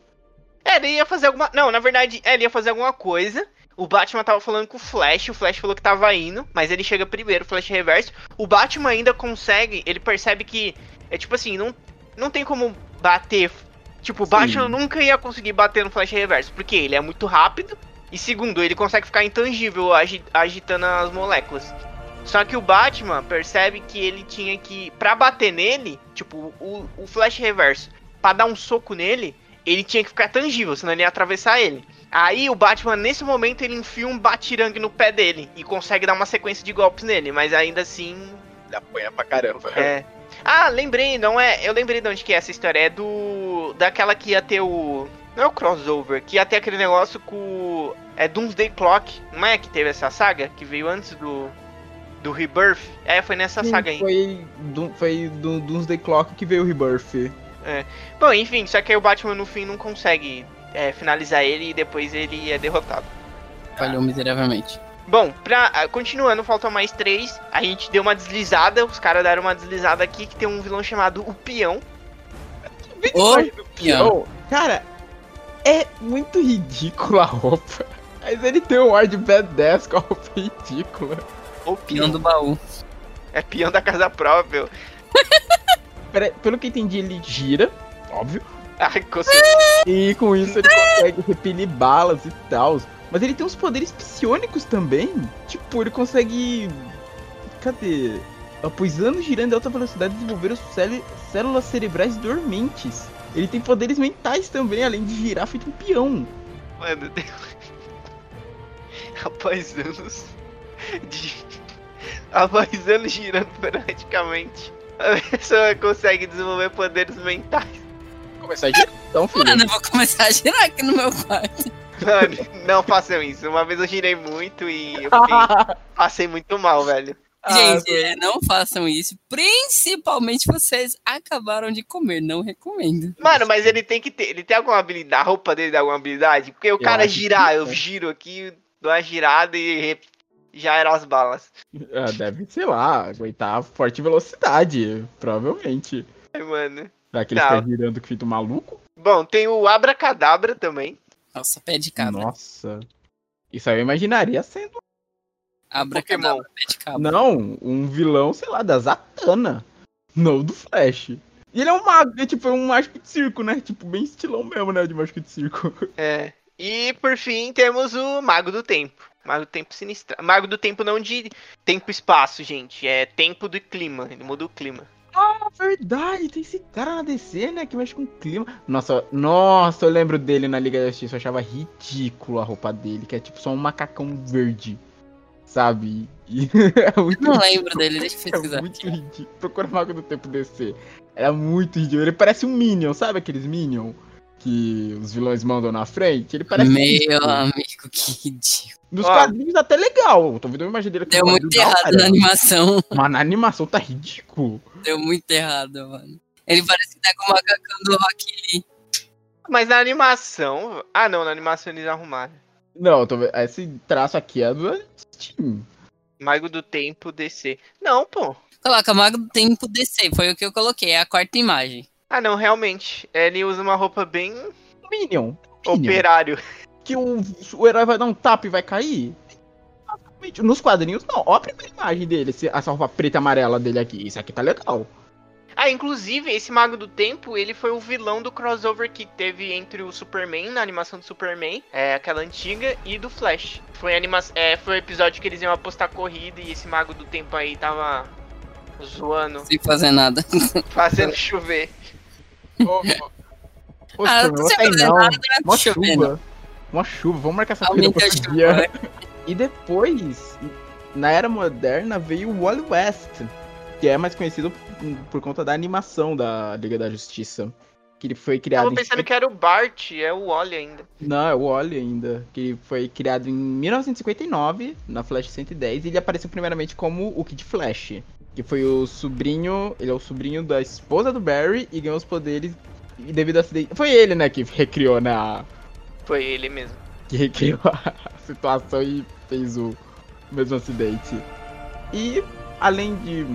É, ele ia fazer alguma. Não, na verdade, é, ele ia fazer alguma coisa. O Batman tava falando com o Flash, o Flash falou que tava indo, mas ele chega primeiro, o Flash reverso. O Batman ainda consegue, ele percebe que. É tipo assim, não, não tem como bater. Tipo, o Sim. Batman nunca ia conseguir bater no Flash reverso, porque ele é muito rápido. E segundo, ele consegue ficar intangível agi- agitando as moléculas. Só que o Batman percebe que ele tinha que. Pra bater nele, tipo, o, o Flash reverso, pra dar um soco nele, ele tinha que ficar tangível, senão ele ia atravessar ele. Aí o Batman, nesse momento, ele enfia um batirangue no pé dele e consegue dar uma sequência de golpes nele, mas ainda assim. Ele apanha pra caramba. É. Ah, lembrei, não é. Eu lembrei de onde que é essa história. É do. Daquela que ia ter o. Não é o crossover, que ia ter aquele negócio com. É Doomsday Clock, não é que teve essa saga? Que veio antes do. Do Rebirth? É, foi nessa Sim, saga aí. Foi do, foi do Doomsday Clock que veio o Rebirth. Bom, enfim, só que aí o Batman no fim não consegue é, finalizar ele e depois ele é derrotado. Falhou miseravelmente. Bom, pra, ah, continuando, faltam mais três. A gente deu uma deslizada, os caras deram uma deslizada aqui que tem um vilão chamado o Peão. O peão. Cara, é muito ridícula a roupa. Mas ele tem um ar de badass com a roupa ridícula. O Peão do baú. É peão da casa própria. Pelo que entendi, ele gira, óbvio. Ai. E com isso ele consegue repelir balas e tal. Mas ele tem uns poderes psionicos também. Tipo, ele consegue. Cadê? Após anos girando em alta velocidade, desenvolver célu- células cerebrais dormentes. Ele tem poderes mentais também, além de girar feito um peão. Mano, Deus. Após anos de. Após anos girando praticamente. A pessoa consegue desenvolver poderes mentais. Começar a girar, então, filho. Mano, eu vou começar a girar aqui no meu quarto. Mano, não façam isso. Uma vez eu girei muito e eu fiquei- passei muito mal, velho. Ah, Gente, é, não façam isso. Principalmente vocês acabaram de comer. Não recomendo. Mano, mas ele tem que ter. Ele tem alguma habilidade. A roupa dele tem alguma habilidade? Porque o cara acho que girar, eu giro aqui, dou uma girada e já eram as balas. Ah, deve, sei lá, aguentar forte velocidade, provavelmente. Ai, mano. Será que ele Tá. fica girando que feito maluco? Bom, tem o Abracadabra também. Nossa, pé de cabra. Nossa. Isso aí eu imaginaria sendo. Abra Pokémon. cadabra, pé de cabra. Não, um vilão, sei lá, da Zatanna. Não do Flash. E ele é um mago, é tipo é um mágico de circo, né? Tipo, bem estilão mesmo, né? De mágico de circo. É. E por fim temos o Mago do Tempo. Mago do Tempo sinistra. Mago do Tempo não de tempo e espaço, gente. É tempo do clima. Ele muda o clima. Ah, verdade, tem esse cara na DC, né? Que mexe com o clima. Nossa, nossa, eu lembro dele na Liga da Justiça. Eu achava ridículo a roupa dele, que é tipo só um macacão verde. Sabe? E é muito Não lembro dele, deixa eu É pesquisar. muito ridículo. Procura Mago do Tempo DC. Era muito ridículo. Ele parece um Minion, sabe aqueles Minion que os vilões mandam na frente? Ele parece Meu amigo, que ridículo. Nos Ó. quadrinhos até legal. Tô vendo uma imagem dele Deu muito errado hora. na animação. Mas na animação tá ridículo. Deu muito errado, mano. Ele parece que tá com o macacão do Rock Lee. Mas na animação. Ah, não, na animação eles arrumaram. Não, eu tô vendo. Esse traço aqui é do Steam. Mago do Tempo DC. Não, pô. Coloca Mago do Tempo DC, foi o que eu coloquei, é a quarta imagem. Ah, não, realmente. Ele usa uma roupa bem Minion. Minion. operário. Que o, o herói vai dar um tapa e vai cair. Nos quadrinhos, não. Ó a primeira imagem dele, essa roupa preta e amarela dele aqui. Isso aqui tá legal. Ah, inclusive, esse Mago do Tempo, ele foi o vilão do crossover que teve entre o Superman, na animação do Superman, é, aquela antiga, e do Flash. Foi, anima é, foi o episódio que eles iam apostar corrida e esse Mago do Tempo aí tava zoando, Sem fazer nada. fazendo chover. Ô, ô, Ah, não sei não. nada, Uma chovendo. chuva. Uma chuva. Vamos marcar essa corrida pra chuva. dia. né? E depois, na era moderna, veio o Wally West, que é mais conhecido por, conta da animação da Liga da Justiça. Que ele foi criado Tava em pensando que era o Bart, é o Wally ainda. Não, é o Wally ainda. Que ele foi criado em 1959, na Flash 110, e ele apareceu primeiramente como o Kid Flash. Que foi o sobrinho. Ele é o sobrinho da esposa do Barry e ganhou os poderes devido a acidente. Foi ele, né, que recriou, né? a- Foi ele mesmo. Que recriou a situação e fez o mesmo acidente. E além de.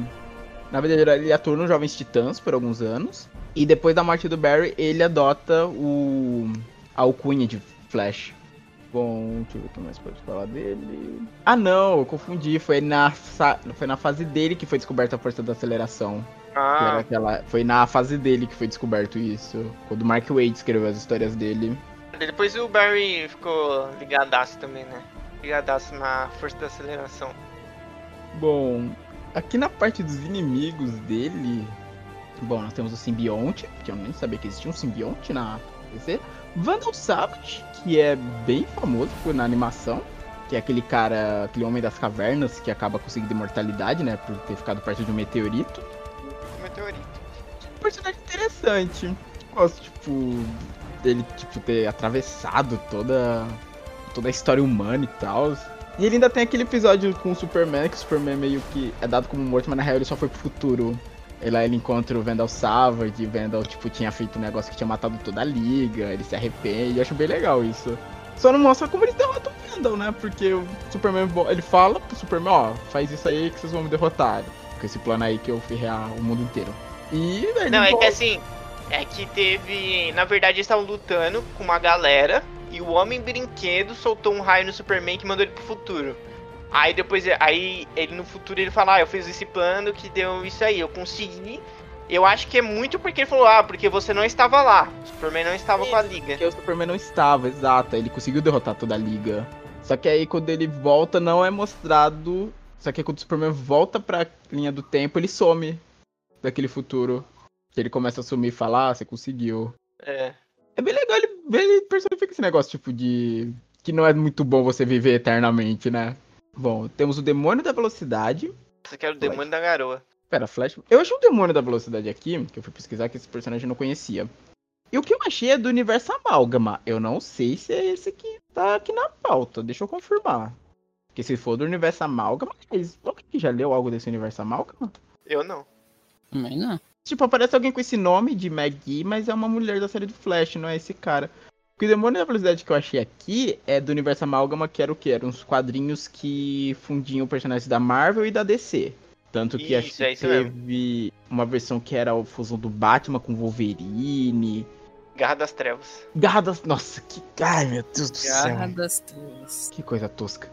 Na verdade, ele atua nos Jovens Titãs por alguns anos. E depois da morte do Barry, ele adota o. a alcunha de Flash. Bom, deixa eu ver o que mais pode falar dele. Ah não, eu confundi. Foi na, foi na fase dele que foi descoberta a força da aceleração. Ah, aquela... Foi na fase dele que foi descoberto isso. Quando o Mark Wade escreveu as histórias dele. depois o Barry ficou ligadaço também, né? Ligadaço na força da aceleração. Bom, aqui na parte dos inimigos dele. Bom, nós temos o simbionte, que eu nem sabia que existia um simbionte na DC. Vandal Savage, que é bem famoso na animação. Que é aquele cara, aquele homem das cavernas que acaba conseguindo imortalidade, né? Por ter ficado perto de um meteorito. Meteorito. Um personagem interessante. Gosto, tipo, dele, tipo, ter atravessado toda, toda a história humana e tal. E ele ainda tem aquele episódio com o Superman, que o Superman meio que é dado como morto, mas na real ele só foi pro futuro. E lá ele encontra o Vandal Savage, e o Vandal, tipo, tinha feito um negócio que tinha matado toda a liga, ele se arrepende, eu acho bem legal isso. Só não mostra como eles derrotam o Vandal, né? Porque o Superman, ele fala pro Superman, ó, faz isso aí que vocês vão me derrotar. Com esse plano aí que eu ferrar o mundo inteiro. E, velho, Não, é que assim, é que teve. Na verdade, eles estavam lutando com uma galera e o Homem Brinquedo soltou um raio no Superman que mandou ele pro futuro. Aí depois, aí ele no futuro ele fala, ah, eu fiz esse plano que deu isso aí, eu consegui. Eu acho que é muito porque ele falou, ah, porque você não estava lá. O Superman não estava com a liga. Porque o Superman não estava, exato. Ele conseguiu derrotar toda a liga. Só que aí quando ele volta, não é mostrado. Só que quando o Superman volta pra linha do tempo, ele some daquele futuro. Que ele começa a sumir e falar, ah, você conseguiu. É. É bem legal, ele, ele personifica esse negócio, tipo, de. Que não é muito bom você viver eternamente, né? Bom, temos o demônio da velocidade. Você quer o demônio da garoa. Pera, Flash. Eu achei o demônio da velocidade aqui, que eu fui pesquisar que esse personagem eu não conhecia. E o que eu achei é do universo Amálgama. Eu não sei se é esse que tá aqui na pauta. Deixa eu confirmar. Porque se for do universo Amálgama, mas alguém que já leu algo desse universo Amálgama? Eu não. Mas não. Tipo, aparece alguém com esse nome de Maggie, mas é uma mulher da série do Flash, não é esse cara. Porque o demônio da velocidade que eu achei aqui é do universo Amálgama, que era o quê? Eram uns quadrinhos que fundiam personagens da Marvel e da DC. Tanto que acho Isso, que é isso mesmo. teve uma versão que era a fusão do Batman com Wolverine. Garra das Trevas. Garra das. Nossa, que. Ai, meu Deus do Garra céu. das tuas. Que coisa tosca.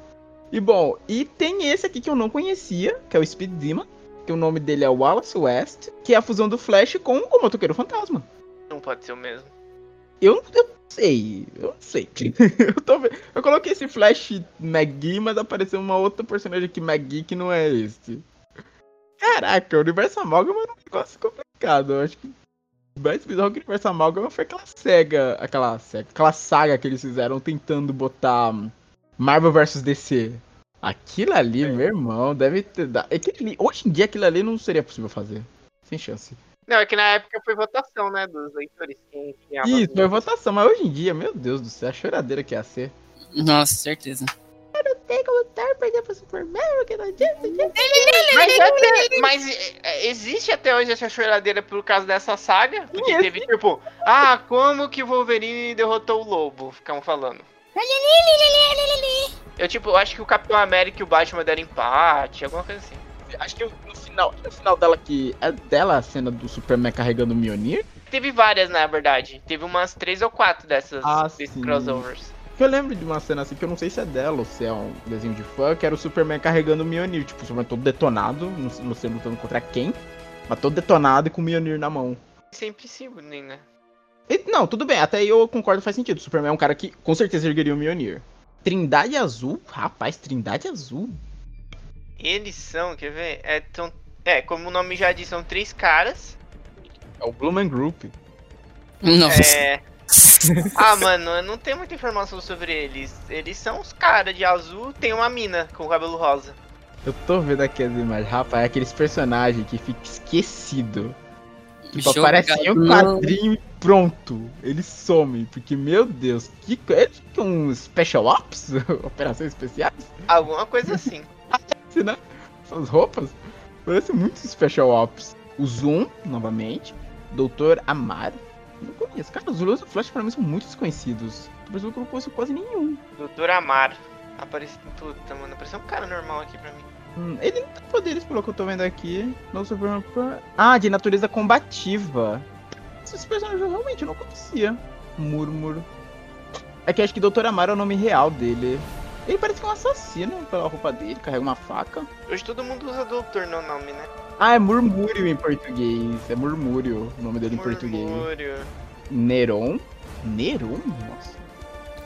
E bom, e tem esse aqui que eu não conhecia, que é o Speed Demon. Que o nome dele é Wallace West, que é a fusão do Flash com o Motoqueiro Fantasma. Não pode ser o mesmo. Eu, eu não sei, eu não sei. eu, tô eu coloquei esse Flash McGee, mas apareceu uma outra personagem aqui, McGee, que não é esse. Caraca, o Universo Amálgama é um negócio complicado. Eu acho que o mais bizarro que o Universo Amálgama foi aquela SEGA, aquela SEGA, aquela saga que eles fizeram tentando botar Marvel vs DC. Aquilo ali, meu irmão, deve ter dado. ali- Hoje em dia aquilo ali não seria possível fazer. Sem chance. Não, é que na época foi votação, né? Dos leitores. Quem Isso, foi votação, mas hoje em dia, meu Deus do céu, a choradeira que ia ser. Nossa, certeza. Tem como lutar, perder pra Superman, que não adianta. Mas, até- mas, é, é, existe até hoje essa choradeira por causa dessa saga? Porque Sim, teve tipo, ah, como que o Wolverine derrotou o Lobo? Ficavam falando. Eu tipo, acho que o Capitão América e o Batman deram empate, alguma coisa assim. Acho que no final, no final dela que. É dela a cena do Superman carregando o Mjolnir? Teve várias, na verdade. Teve umas três ou quatro dessas Ah, desses crossovers. Eu lembro de uma cena assim que eu não sei se é dela ou se é um desenho de fã, que era o Superman carregando o Mjolnir. Tipo, o Superman todo detonado, não sei, não sei lutando contra quem, mas todo detonado e com o Mjolnir na mão. Sempre Sidney, né? E- não, tudo bem, até aí eu concordo, faz sentido. O Superman é um cara que com certeza ergueria o Mjolnir. Trindade Azul? Rapaz, Trindade Azul? Eles são, quer ver? É, tão, é, como o nome já diz, são três caras. É o Blumen Group. Nossa. É. Ah, mano, eu não tenho muita informação sobre eles. Eles são os caras de azul, tem uma mina com cabelo rosa. Eu tô vendo aqui as imagens, rapaz, é aqueles personagens que fica esquecido. Tipo, Jogo aparece em um quadrinho e pronto. Eles somem, porque, meu Deus, que que um Special Ops? Operações especiais? Alguma coisa assim. Né? Essas roupas? Parece muito Special Ops. O Zoom, novamente. Doutor Amaro. Não conheço. Cara, os vilões do Flash pra mim são muito desconhecidos. Tô pensando que eu não conheço quase nenhum. Doutor Amar. Apareceu tudo, tá, mano. Apareceu um cara normal aqui pra mim. Hum, ele não tem poderes, pelo que eu tô vendo aqui. No Superman Ah, de natureza combativa. Esses personagens eu realmente não conhecia. Murmuro. É que acho que Doutor Amaro é o nome real dele. Ele parece que é um assassino pela roupa dele, carrega uma faca. Hoje todo mundo usa doutor no nome, né? Ah, é Murmúrio em português. É Murmúrio o nome dele em português. Murmúrio. Neron? Neron? Nossa.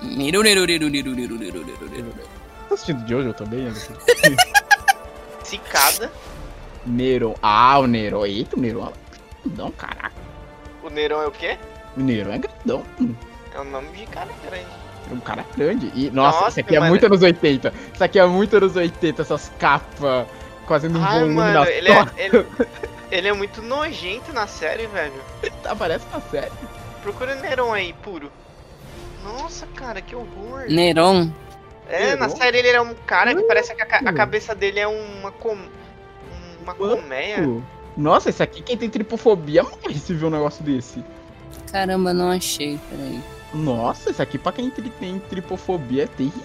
Niru, niru, niru, niru, niru, niru, niru, niru. Tá assistindo Jojo também, Anderson? Cicada. Neron. Ah, o Neron. Eita, o Neron é grandão, caraca. O Neron é o quê? O Neron é grandão. É o nome de cara grande. É um cara grande. E, nossa, Nossa, isso aqui é mano. muito anos 80. Isso aqui é muito anos 80, essas capas fazendo um Ai, volume mano, nas ele é, ele, ele é muito nojento na série, velho. Aparece na série. Procura o Neron aí, puro. Nossa, cara, que horror. Neron. É, na Neron? série ele é um cara que parece que a, a Hum. cabeça dele é uma com... uma colmeia. Uh, Nossa, esse aqui, quem tem tripofobia, morre se vê um negócio desse. Caramba, não achei. Peraí. Nossa, esse aqui pra quem tem tripofobia é terrível.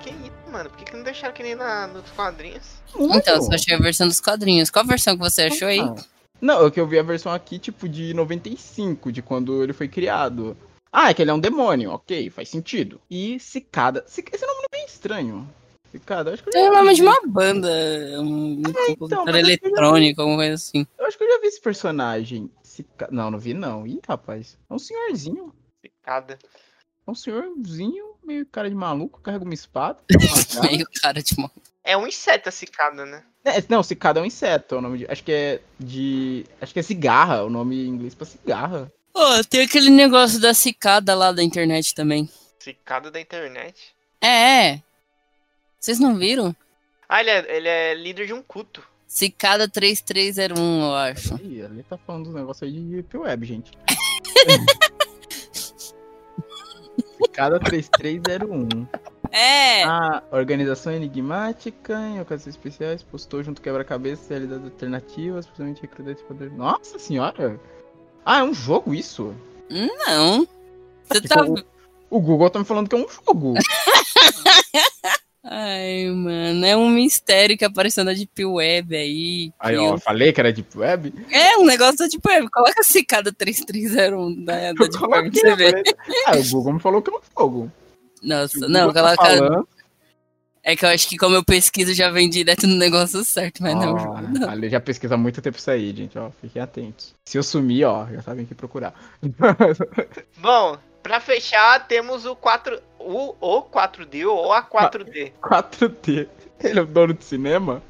Que isso, mano? Por que, que não deixaram que nem na, nos quadrinhos? Então, eu só achei a versão dos quadrinhos. Qual versão que você achou aí? Ah. Não, é que eu vi a versão aqui, tipo, de 95, de quando ele foi criado. Ah, é que ele é um demônio, ok, faz sentido. E Cicada. Cic- Esse nome é bem estranho. Cicada, acho que eu já É o nome de uma banda, um então, mas eu eletrônico, alguma coisa assim. Eu acho que eu já vi esse personagem. Cica... Não, não vi não. Ih, rapaz. É um senhorzinho. Cicada. É um senhorzinho, meio cara de maluco, carrega uma espada. Meio cara de mal. É um inseto a cicada, né? É, não, cicada é um inseto, é o nome de. Acho que é de. Acho que é cigarra, o nome em inglês pra cigarra. Ô, tem aquele negócio da cicada lá da internet também. Cicada da internet. É, é. Vocês não viram? Ah, ele é, ele é líder de um culto. Cicada 3301, eu acho. Ih, ali tá falando dos negócios aí de Deep Web, gente. Cicada 3301. É! A organização enigmática, em ocasiões especiais, postou junto quebra-cabeça realidades alternativas, principalmente recrutar esse poder. Nossa senhora! Ah, é um jogo isso? Não. Você Que tá. o, o Google tá me falando que é um jogo. Ai, mano, é um mistério que apareceu na Deep Web aí. Aí, ó, eu- falei que era Deep Web? É um negócio da Deep Web. Coloca assim cada 3301 da, da Deep Web pra você ver. falei- Ah, o Google me falou que é um fogo. Nossa, não, tá coloca. falando, É que eu acho que como eu pesquiso já vem direto no negócio certo, mas não. ó, não. Ali já pesquisa há muito tempo isso aí, gente, ó. Fiquem atentos. Se eu sumir, ó, já sabem o que procurar. Bom, pra fechar, temos o 4. O, o 4D ou a 4D. 4D. Ele é o dono do cinema?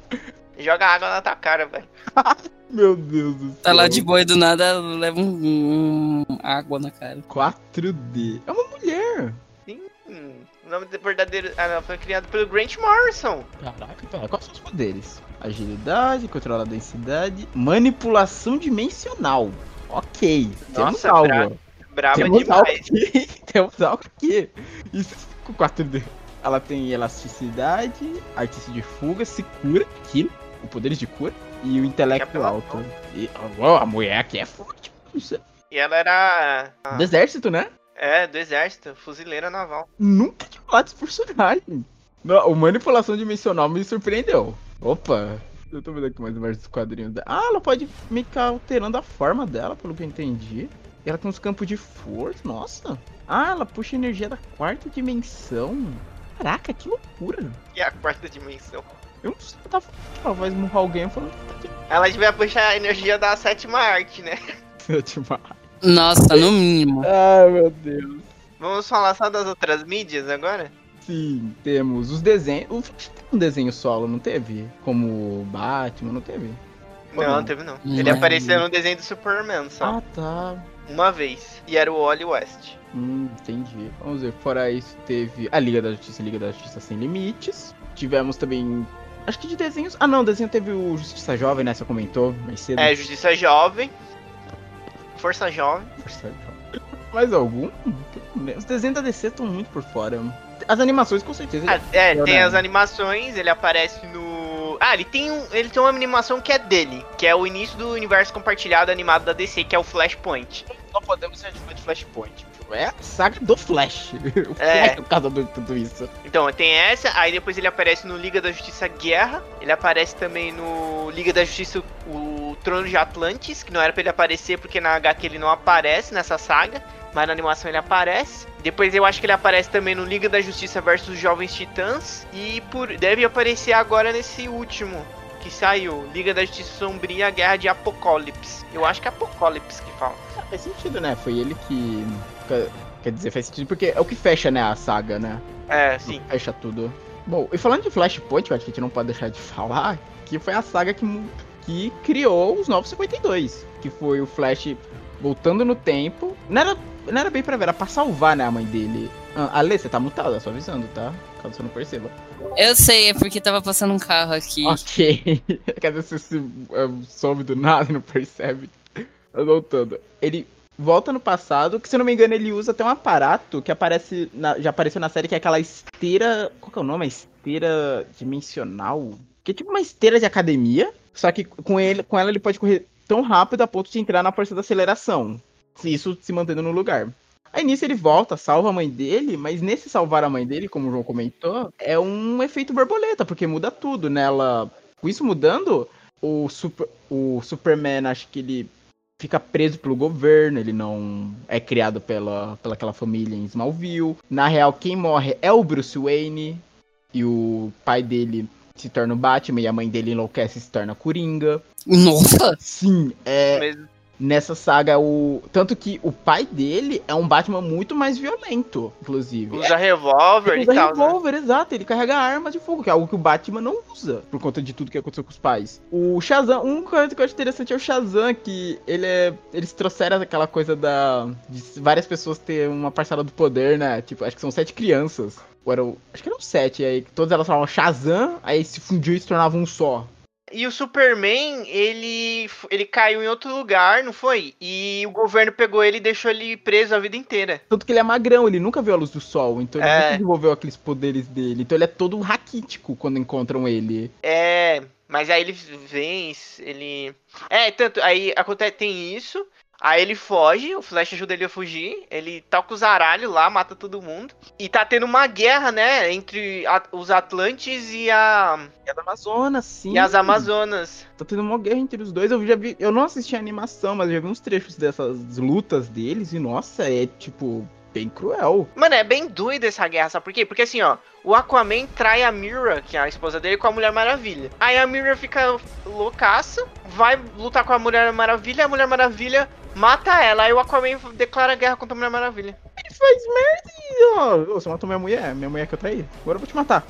Joga água na tua cara, velho. Meu Deus do céu. Tá lá de boa e do nada leva um, um água na cara. 4D. É uma mulher. Hum, o nome do verdadeiro. Ah, não, foi criado pelo Grant Morrison. Caraca, pera, quais são os poderes? Agilidade, controlar a densidade, manipulação dimensional. Ok, temos Nossa, algo. Brabo. Brava Temos algo demais. aqui. temos algo aqui. Isso com 4D. Ela tem elasticidade, artista de fuga, se cura, aquilo, o poderes de cura e o intelecto apelação. alto. E, ó, a mulher aqui é forte. Isso é E ela era. ah, Do exército, né? é, do exército, fuzileira naval. Nunca tinha falado desse personagem. Não, o manipulação dimensional me surpreendeu. Opa, eu tô vendo aqui mais mais dos quadrinhos dela. Ah, ela pode ficar alterando a forma dela, pelo que eu entendi. E ela tem uns campos de força, nossa. Ah, ela puxa energia da quarta dimensão. Caraca, que loucura. E a quarta dimensão. Eu não sei, eu tava ela vai esmurrar alguém falando Ela devia puxar a energia da sétima arte, né? tipo, Nossa, no mínimo. Ai, meu Deus. Vamos falar só das outras mídias agora? Sim, temos os desenhos. O Flash teve um desenho solo, não teve? Como o Batman, não teve? Não, não teve não. Não. Ele apareceu no desenho do Superman só. Ah, tá. Uma vez. E era o Wally West. Hum, entendi. Vamos ver, fora isso, teve a Liga da Justiça, Liga da Justiça Sem Limites. Tivemos também. Acho que de desenhos. Ah, não, desenho teve o Justiça Jovem, né? Você comentou mais cedo. É, Justiça Jovem. Força Jovem. Justiça Jovem. Mais algum? Os desenhos da DC estão muito por fora. As animações, com certeza. Ah, é, Eu tem não. as animações, ele aparece no. Ah, ele tem, um, ele tem uma animação que é dele, que é o início do universo compartilhado animado da DC, que é o Flashpoint. Não podemos ser de Flashpoint. É a saga do Flash. O É. Flash por causa de tudo isso. Então, tem essa, aí depois ele aparece no Liga da Justiça Guerra, ele aparece também no Liga da Justiça o Trono de Atlantis, que não era pra ele aparecer porque na HQ ele não aparece nessa saga, mas na animação ele aparece. Depois eu acho que ele aparece também no Liga da Justiça versus Jovens Titãs e por deve aparecer agora nesse último que saiu, Liga da Justiça Sombria, Guerra de Apocalipse. Eu acho que é Apocalipse que fala. Ah, faz sentido, né? Foi ele que. quer- dizer, faz sentido porque é o que fecha, né? A saga, né? É, sim. Fecha tudo. Bom, e falando de Flashpoint, eu acho que a gente não pode deixar de falar que foi a saga que, que criou os Novos 52. Que foi o Flash voltando no tempo. Não era, não era bem pra ver, era pra salvar, né, a mãe dele. Ah, Ale, você tá mutada, só avisando, tá? Caso você não perceba. Eu sei, é porque tava passando um carro aqui. Ok. Quer dizer, você se sobe do nada e não percebe. Tá Voltando. Ele volta no passado, que se não me engano ele usa até um aparato que aparece na- já apareceu na série, que é aquela esteira... Qual que é o nome? A esteira dimensional? Que é tipo uma esteira de academia, só que com, ele, com ela ele pode correr tão rápido a ponto de entrar na força da aceleração. Isso se mantendo no lugar. Aí nisso ele volta, salva a mãe dele, mas nesse salvar a mãe dele, como o João comentou, é um efeito borboleta, porque muda tudo, né? Ela, com isso mudando, o, super, o Superman, acho que ele fica preso pelo governo, ele não é criado pela, pela aquela família em Smallville. Na real, quem morre é o Bruce Wayne, e o pai dele se torna o Batman, e a mãe dele enlouquece e se torna Coringa. Nossa! Sim, é, Mas nessa saga o tanto que o pai dele é um Batman muito mais violento, inclusive. usa revólver e usa tal, né? revólver, exato. Ele carrega arma de fogo, que é algo que o Batman não usa, por conta de tudo que aconteceu com os pais. O Shazam, uma coisa que eu acho interessante é o Shazam, que ele é. Eles trouxeram aquela coisa da. de várias pessoas ter uma parcela do poder, né? Tipo, acho que são sete crianças. Ou eram, acho que eram sete, aí todas elas falavam Shazam, aí se fundiu e se tornava um só. E o Superman, ele, ele caiu em outro lugar, não foi? E o governo pegou ele e deixou ele preso a vida inteira. Tanto que ele é magrão, ele nunca viu a luz do sol, então ele É. nunca desenvolveu aqueles poderes dele. Então ele é todo raquítico quando encontram ele. É, mas aí ele vence, ele. É, tanto, aí acontece, tem isso. Aí ele foge, o Flash ajuda ele a fugir, ele toca os aralhos lá, mata todo mundo. E tá tendo uma guerra, né, entre a- os Atlantes e a É da Amazonas, sim. e as Amazonas. Tá tendo uma guerra entre os dois. Eu já vi. Eu não assisti a animação, mas eu já vi uns trechos dessas lutas deles. E nossa, é tipo. Bem cruel. Mano, é bem doida essa guerra, sabe por quê? Porque assim, ó, o Aquaman trai a Mira, que é a esposa dele, com a Mulher Maravilha. Aí a Mira fica loucaça, vai lutar com a Mulher Maravilha, a Mulher Maravilha mata ela. Aí o Aquaman declara guerra contra a Mulher Maravilha. Ele faz merda e. Ó, você matou minha mulher. Minha mulher que eu traí. Agora eu vou te matar.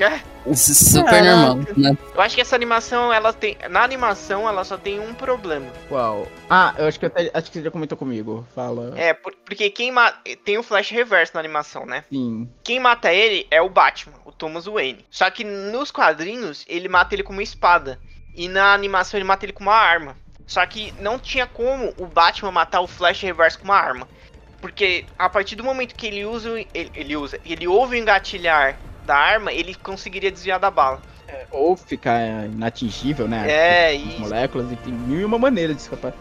É, é super Caraca. normal. Né? eu acho que essa animação, ela tem. Na animação, ela só tem um problema. Qual? Ah, eu acho que até. Acho que você já comentou comigo. Fala. É, por- porque quem mata. Tem o Flash Reverso na animação, né? Sim. Quem mata ele é o Batman, o Thomas Wayne. Só que nos quadrinhos, ele mata ele com uma espada. E na animação, ele mata ele com uma arma. Só que não tinha como o Batman matar o Flash Reverso com uma arma. Porque a partir do momento que ele usa. Ele, ele usa. Ele ouve o engatilhar da arma, ele conseguiria desviar da bala. Ou ficar inatingível, né? É, e. moléculas e tem mil e uma maneira de escapar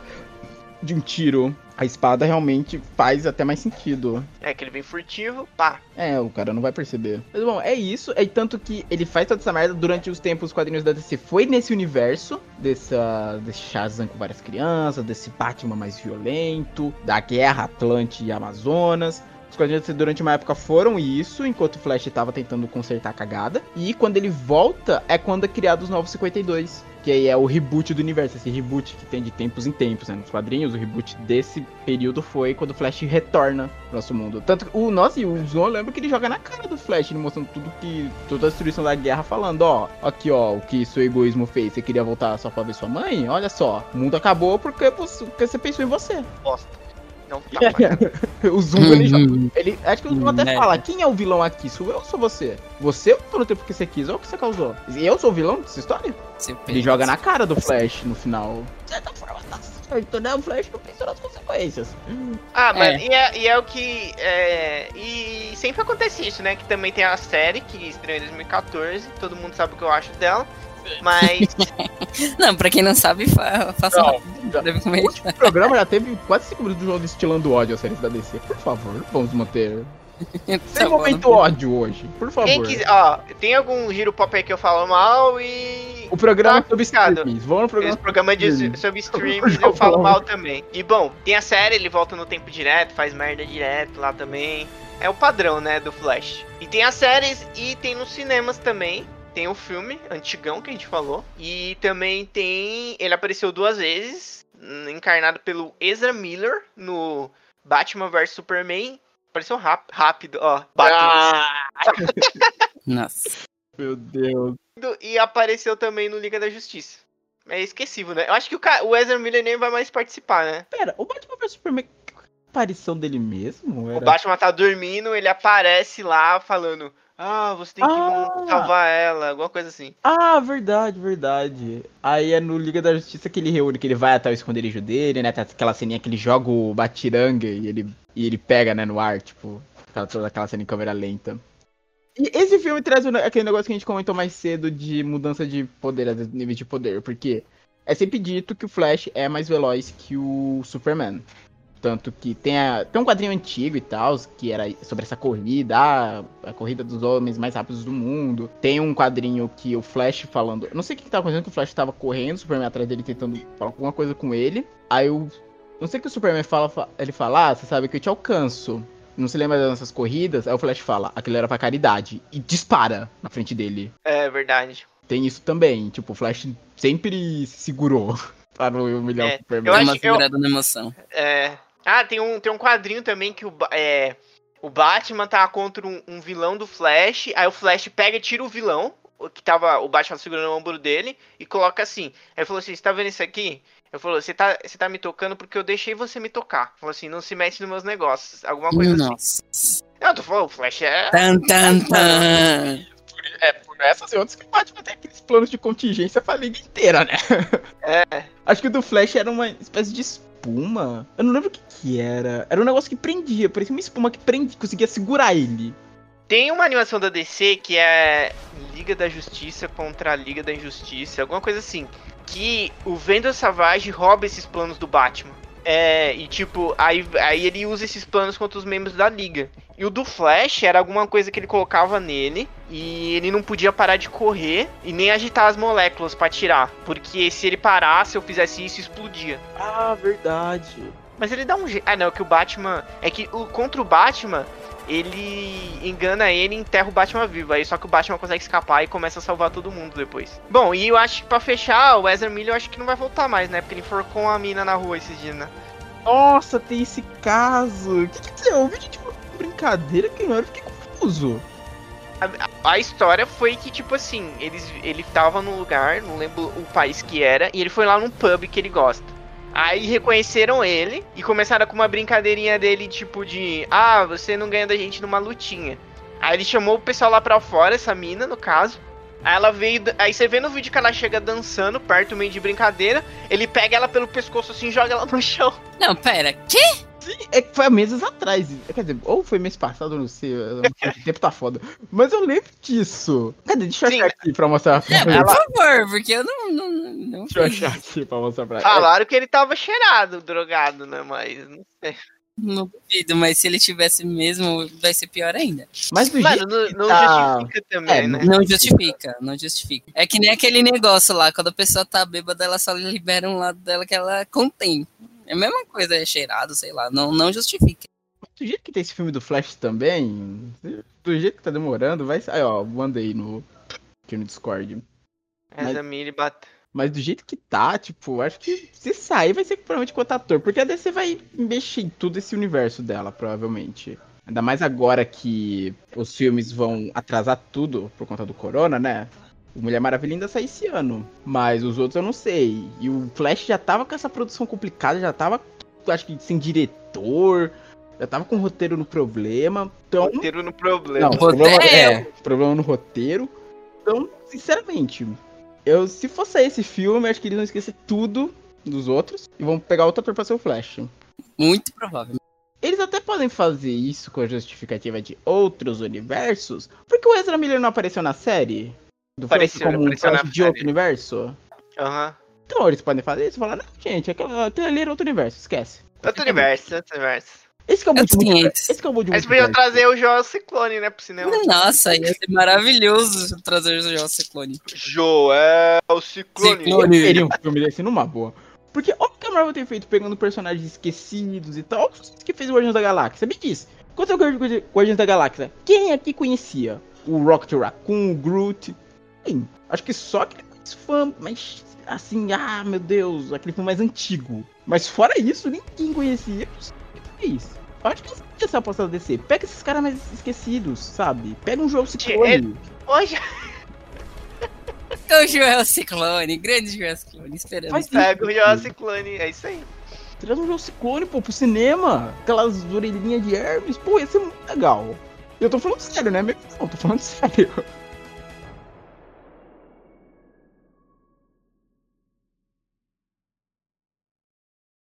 de um tiro. A espada realmente faz até mais sentido. É que ele vem furtivo, pá. É, o cara não vai perceber. Mas bom, é isso. É tanto que ele faz toda essa merda durante os tempos os quadrinhos da DC. Foi nesse universo dessa, desse Shazam com várias crianças, desse Batman mais violento, da guerra Atlante e Amazonas. Os quadrinhos durante uma época foram isso, enquanto o Flash tava tentando consertar a cagada. E quando ele volta, é quando é criado os Novos 52. Que aí é o reboot do universo, esse reboot que tem de tempos em tempos, né? Nos quadrinhos, o reboot desse período foi quando o Flash retorna pro nosso mundo. Tanto o nossa, e o Zon lembra que ele joga na cara do Flash, ele mostrando tudo que. toda a destruição da guerra, falando, ó, aqui ó, o que seu egoísmo fez. Você queria voltar só pra ver sua mãe? Olha só, o mundo acabou porque porque você pensou em você. Bosta. Não tá. O Zumba ele joga. Uhum. Ele, acho que o Zumba até Né. fala, quem é o vilão aqui? Sou eu ou sou você? Você ou no tempo que você quis ou o que você causou? Eu sou o vilão dessa história? Seu Ele joga na cara do Flash no final. De certa forma, tá certo, né? O Flash não pensou nas consequências. Ah, É. mas e, é, e é o que. É, e sempre acontece isso, né? Que também tem a série que estreou em 2014. Todo mundo sabe o que eu acho dela. Mas. Não, pra quem não sabe, fa faça Não, rápido. já- Deve O comer. programa já teve quase 5 minutos do João destilando ódio às séries da DC. Por favor, vamos manter. Sem Tá momento ódio hoje, por favor. Quem quiser. Ó, tem algum giro pop aí que eu falo mal e. O programa Tá é sobre streamings. Vamos no programa. Esse programa de, streaming. sobre streams eu falo mal também. E bom, tem a série, ele volta no tempo direto, faz merda direto lá também. É o padrão, né, do Flash. E tem as séries e tem nos cinemas também. Tem o filme antigão que a gente falou. E também tem. Ele apareceu duas vezes, encarnado pelo Ezra Miller no Batman vs Superman. Apareceu ráp- rápido, ó. Batman. Nossa. Meu Deus. E apareceu também no Liga da Justiça. É esquecível, né? Eu acho que o, o Ezra Miller nem vai mais participar, né? Pera, o Batman vs Superman. a Aparição dele mesmo? O Era... Batman tá dormindo, ele aparece lá falando: Ah, você tem que Ah. salvar ela, alguma coisa assim. Ah, verdade, verdade. Aí é no Liga da Justiça que ele reúne, que ele vai até o esconderijo dele, né? Tem aquela ceninha que ele joga o batiranga e ele, e ele pega, né, no ar, tipo, aquela, toda aquela cena em câmera lenta. E esse filme traz aquele negócio que a gente comentou mais cedo de mudança de poder, de nível de poder, porque é sempre dito que o Flash é mais veloz que o Superman. Tanto que tem, a- tem um quadrinho antigo e tal, que era sobre essa corrida, ah, a corrida dos homens mais rápidos do mundo. Tem um quadrinho que o Flash falando. Não sei o que, que tava acontecendo, que o Flash tava correndo, o Superman atrás dele tentando falar alguma coisa com ele. Aí o. Não sei o que o Superman fala, fa- ele fala, ah, você sabe que eu te alcanço. Não se lembra das nossas corridas? Aí o Flash fala, aquilo era pra caridade. E dispara na frente dele. É verdade. Tem isso também. Tipo, o Flash sempre se segurou para não humilhar É, o Superman. Eu acho uma que eu- segurada na emoção. É. Ah, tem um, tem um quadrinho também que o, é, o Batman tá contra um, um vilão do Flash, aí o Flash pega e tira o vilão, o que tava o Batman segurando o ombro dele, e coloca assim. Aí ele falou assim: você tá vendo isso aqui? Eu falou, você tá, você tá me tocando porque eu deixei você me tocar. Falou assim, não se mete nos meus negócios. Alguma coisa assim. Nossa. Não, tu falou, o Flash é. Tan, tan, tan. É, por essas e outras que o Batman tem aqueles planos de contingência pra liga inteira, né? É. Acho que o do Flash era uma espécie de espuma. Eu não lembro o que que era. Era um negócio que prendia, parecia uma espuma que prendia, conseguia segurar ele. Tem uma animação da DC que é Liga da Justiça contra a Liga da Injustiça, alguma coisa assim. Que o Vendor Savage rouba esses planos do Batman. É, e tipo, aí, aí ele usa esses planos contra os membros da liga. E o do Flash era alguma coisa que ele colocava nele e ele não podia parar de correr e nem agitar as moléculas pra tirar, porque se ele parasse ou fizesse isso, explodia. Ah, verdade. Mas ele dá um jeito. Ah, não, é que o Batman. É que o, contra o Batman, ele engana ele e enterra o Batman vivo. Aí só que o Batman consegue escapar e começa a salvar todo mundo depois. Bom, e eu acho que pra fechar, o Ezra Miller eu acho que não vai voltar mais, né? Porque ele forcou uma mina na rua esses dias, né? Nossa, tem esse caso. O que quer dizer? Eu vi tipo brincadeira que eu fiquei confuso. A, a história foi que, tipo assim, eles, ele tava num lugar, não lembro o país que era, e ele foi lá num pub que ele gosta. Aí reconheceram ele e começaram com uma brincadeirinha dele, tipo de Ah, você não ganha da gente numa lutinha. Aí ele chamou o pessoal lá pra fora, essa mina, no caso. Aí ela veio. Aí você vê no vídeo que ela chega dançando perto, meio de brincadeira. Ele pega ela pelo pescoço assim e joga ela no chão. Não, pera, quê? Sim, é que foi há meses atrás. Quer dizer, ou foi mês passado, eu não sei. não O tempo tá foda. Mas eu lembro disso. Cadê? Deixa eu Sim, achar aqui pra mostrar pra É, ela. por favor, porque eu não. não, não Deixa eu achar aqui pra mostrar pra. Falaram que ele tava cheirado, drogado, né? Mas não sei. Não duvido, mas se ele tivesse mesmo, vai ser pior ainda. Mas do Mano, jeito não, que não tá... justifica também, É, né? Não justifica, não justifica. É que nem aquele negócio lá, quando a pessoa tá bêbada, ela só libera um lado dela que ela contém. É a mesma coisa, é cheirado, sei lá, não, não justifica. Do jeito que tem esse filme do Flash também, do jeito que tá demorando, vai. Aí, ó, mandei no, aqui no Discord. Essa Miri bate. Mas do jeito que tá, tipo, acho que se sair vai ser provavelmente com outro ator. Porque a DC vai mexer em todo esse universo dela, provavelmente. Ainda mais agora que os filmes vão atrasar tudo por conta do Corona, né? O Mulher Maravilha ainda sai esse ano. Mas os outros eu não sei. E o Flash já tava com essa produção complicada, já tava, acho que, sem diretor. Já tava com o roteiro no problema. Então. Roteiro no problema. Não, Roteiro. problema, é, problema no roteiro. Então, sinceramente, eu se fosse esse filme, acho que eles vão esquecer tudo dos outros e vão pegar outro ator pra ser o Flash. Muito provável. Eles até podem fazer isso com a justificativa de outros universos, porque o Ezra Miller não apareceu na série do Flash Apareceu, como um apareceu Flash de outro série. universo. Aham. Então eles podem fazer isso e falar, não, gente, aquela, aquele ali era outro universo, esquece. Outro universo, outro universo. Esse que é o Outros multiverso. 500. Esse que é o Eles multiverso. podiam trazer o Joel Ciclone, né, pro cinema. Nossa, ia ser maravilhoso trazer o Joel Ciclone. Joel Ciclone. Ciclone. Eu queria um filme desse numa boa. Porque olha o que a Marvel tem feito pegando personagens esquecidos e tal. Olha o que fez o Guardiões da Galáxia. Me diz, quando você viu o Guardiões da Galáxia, quem aqui conhecia o Rocket Raccoon, o Groot? Sim, acho que só aquele fã, mas assim, ah, meu Deus, aquele filme mais antigo. Mas fora isso, ninguém conhecia. O que fez? Eu acho que essa podia ser a aposta da DC. Pega esses caras mais esquecidos, sabe? Pega um jogo Ciclone. Hoje O Joel Ciclone, grande Joel Ciclone, esperamos. Faz pega o Joel Ciclone, é isso aí. Traz um jogo Ciclone, pô, pro cinema. Aquelas orelhinhas de Hermes, pô, ia ser muito legal. Eu tô falando sério, né? Não, tô falando sério.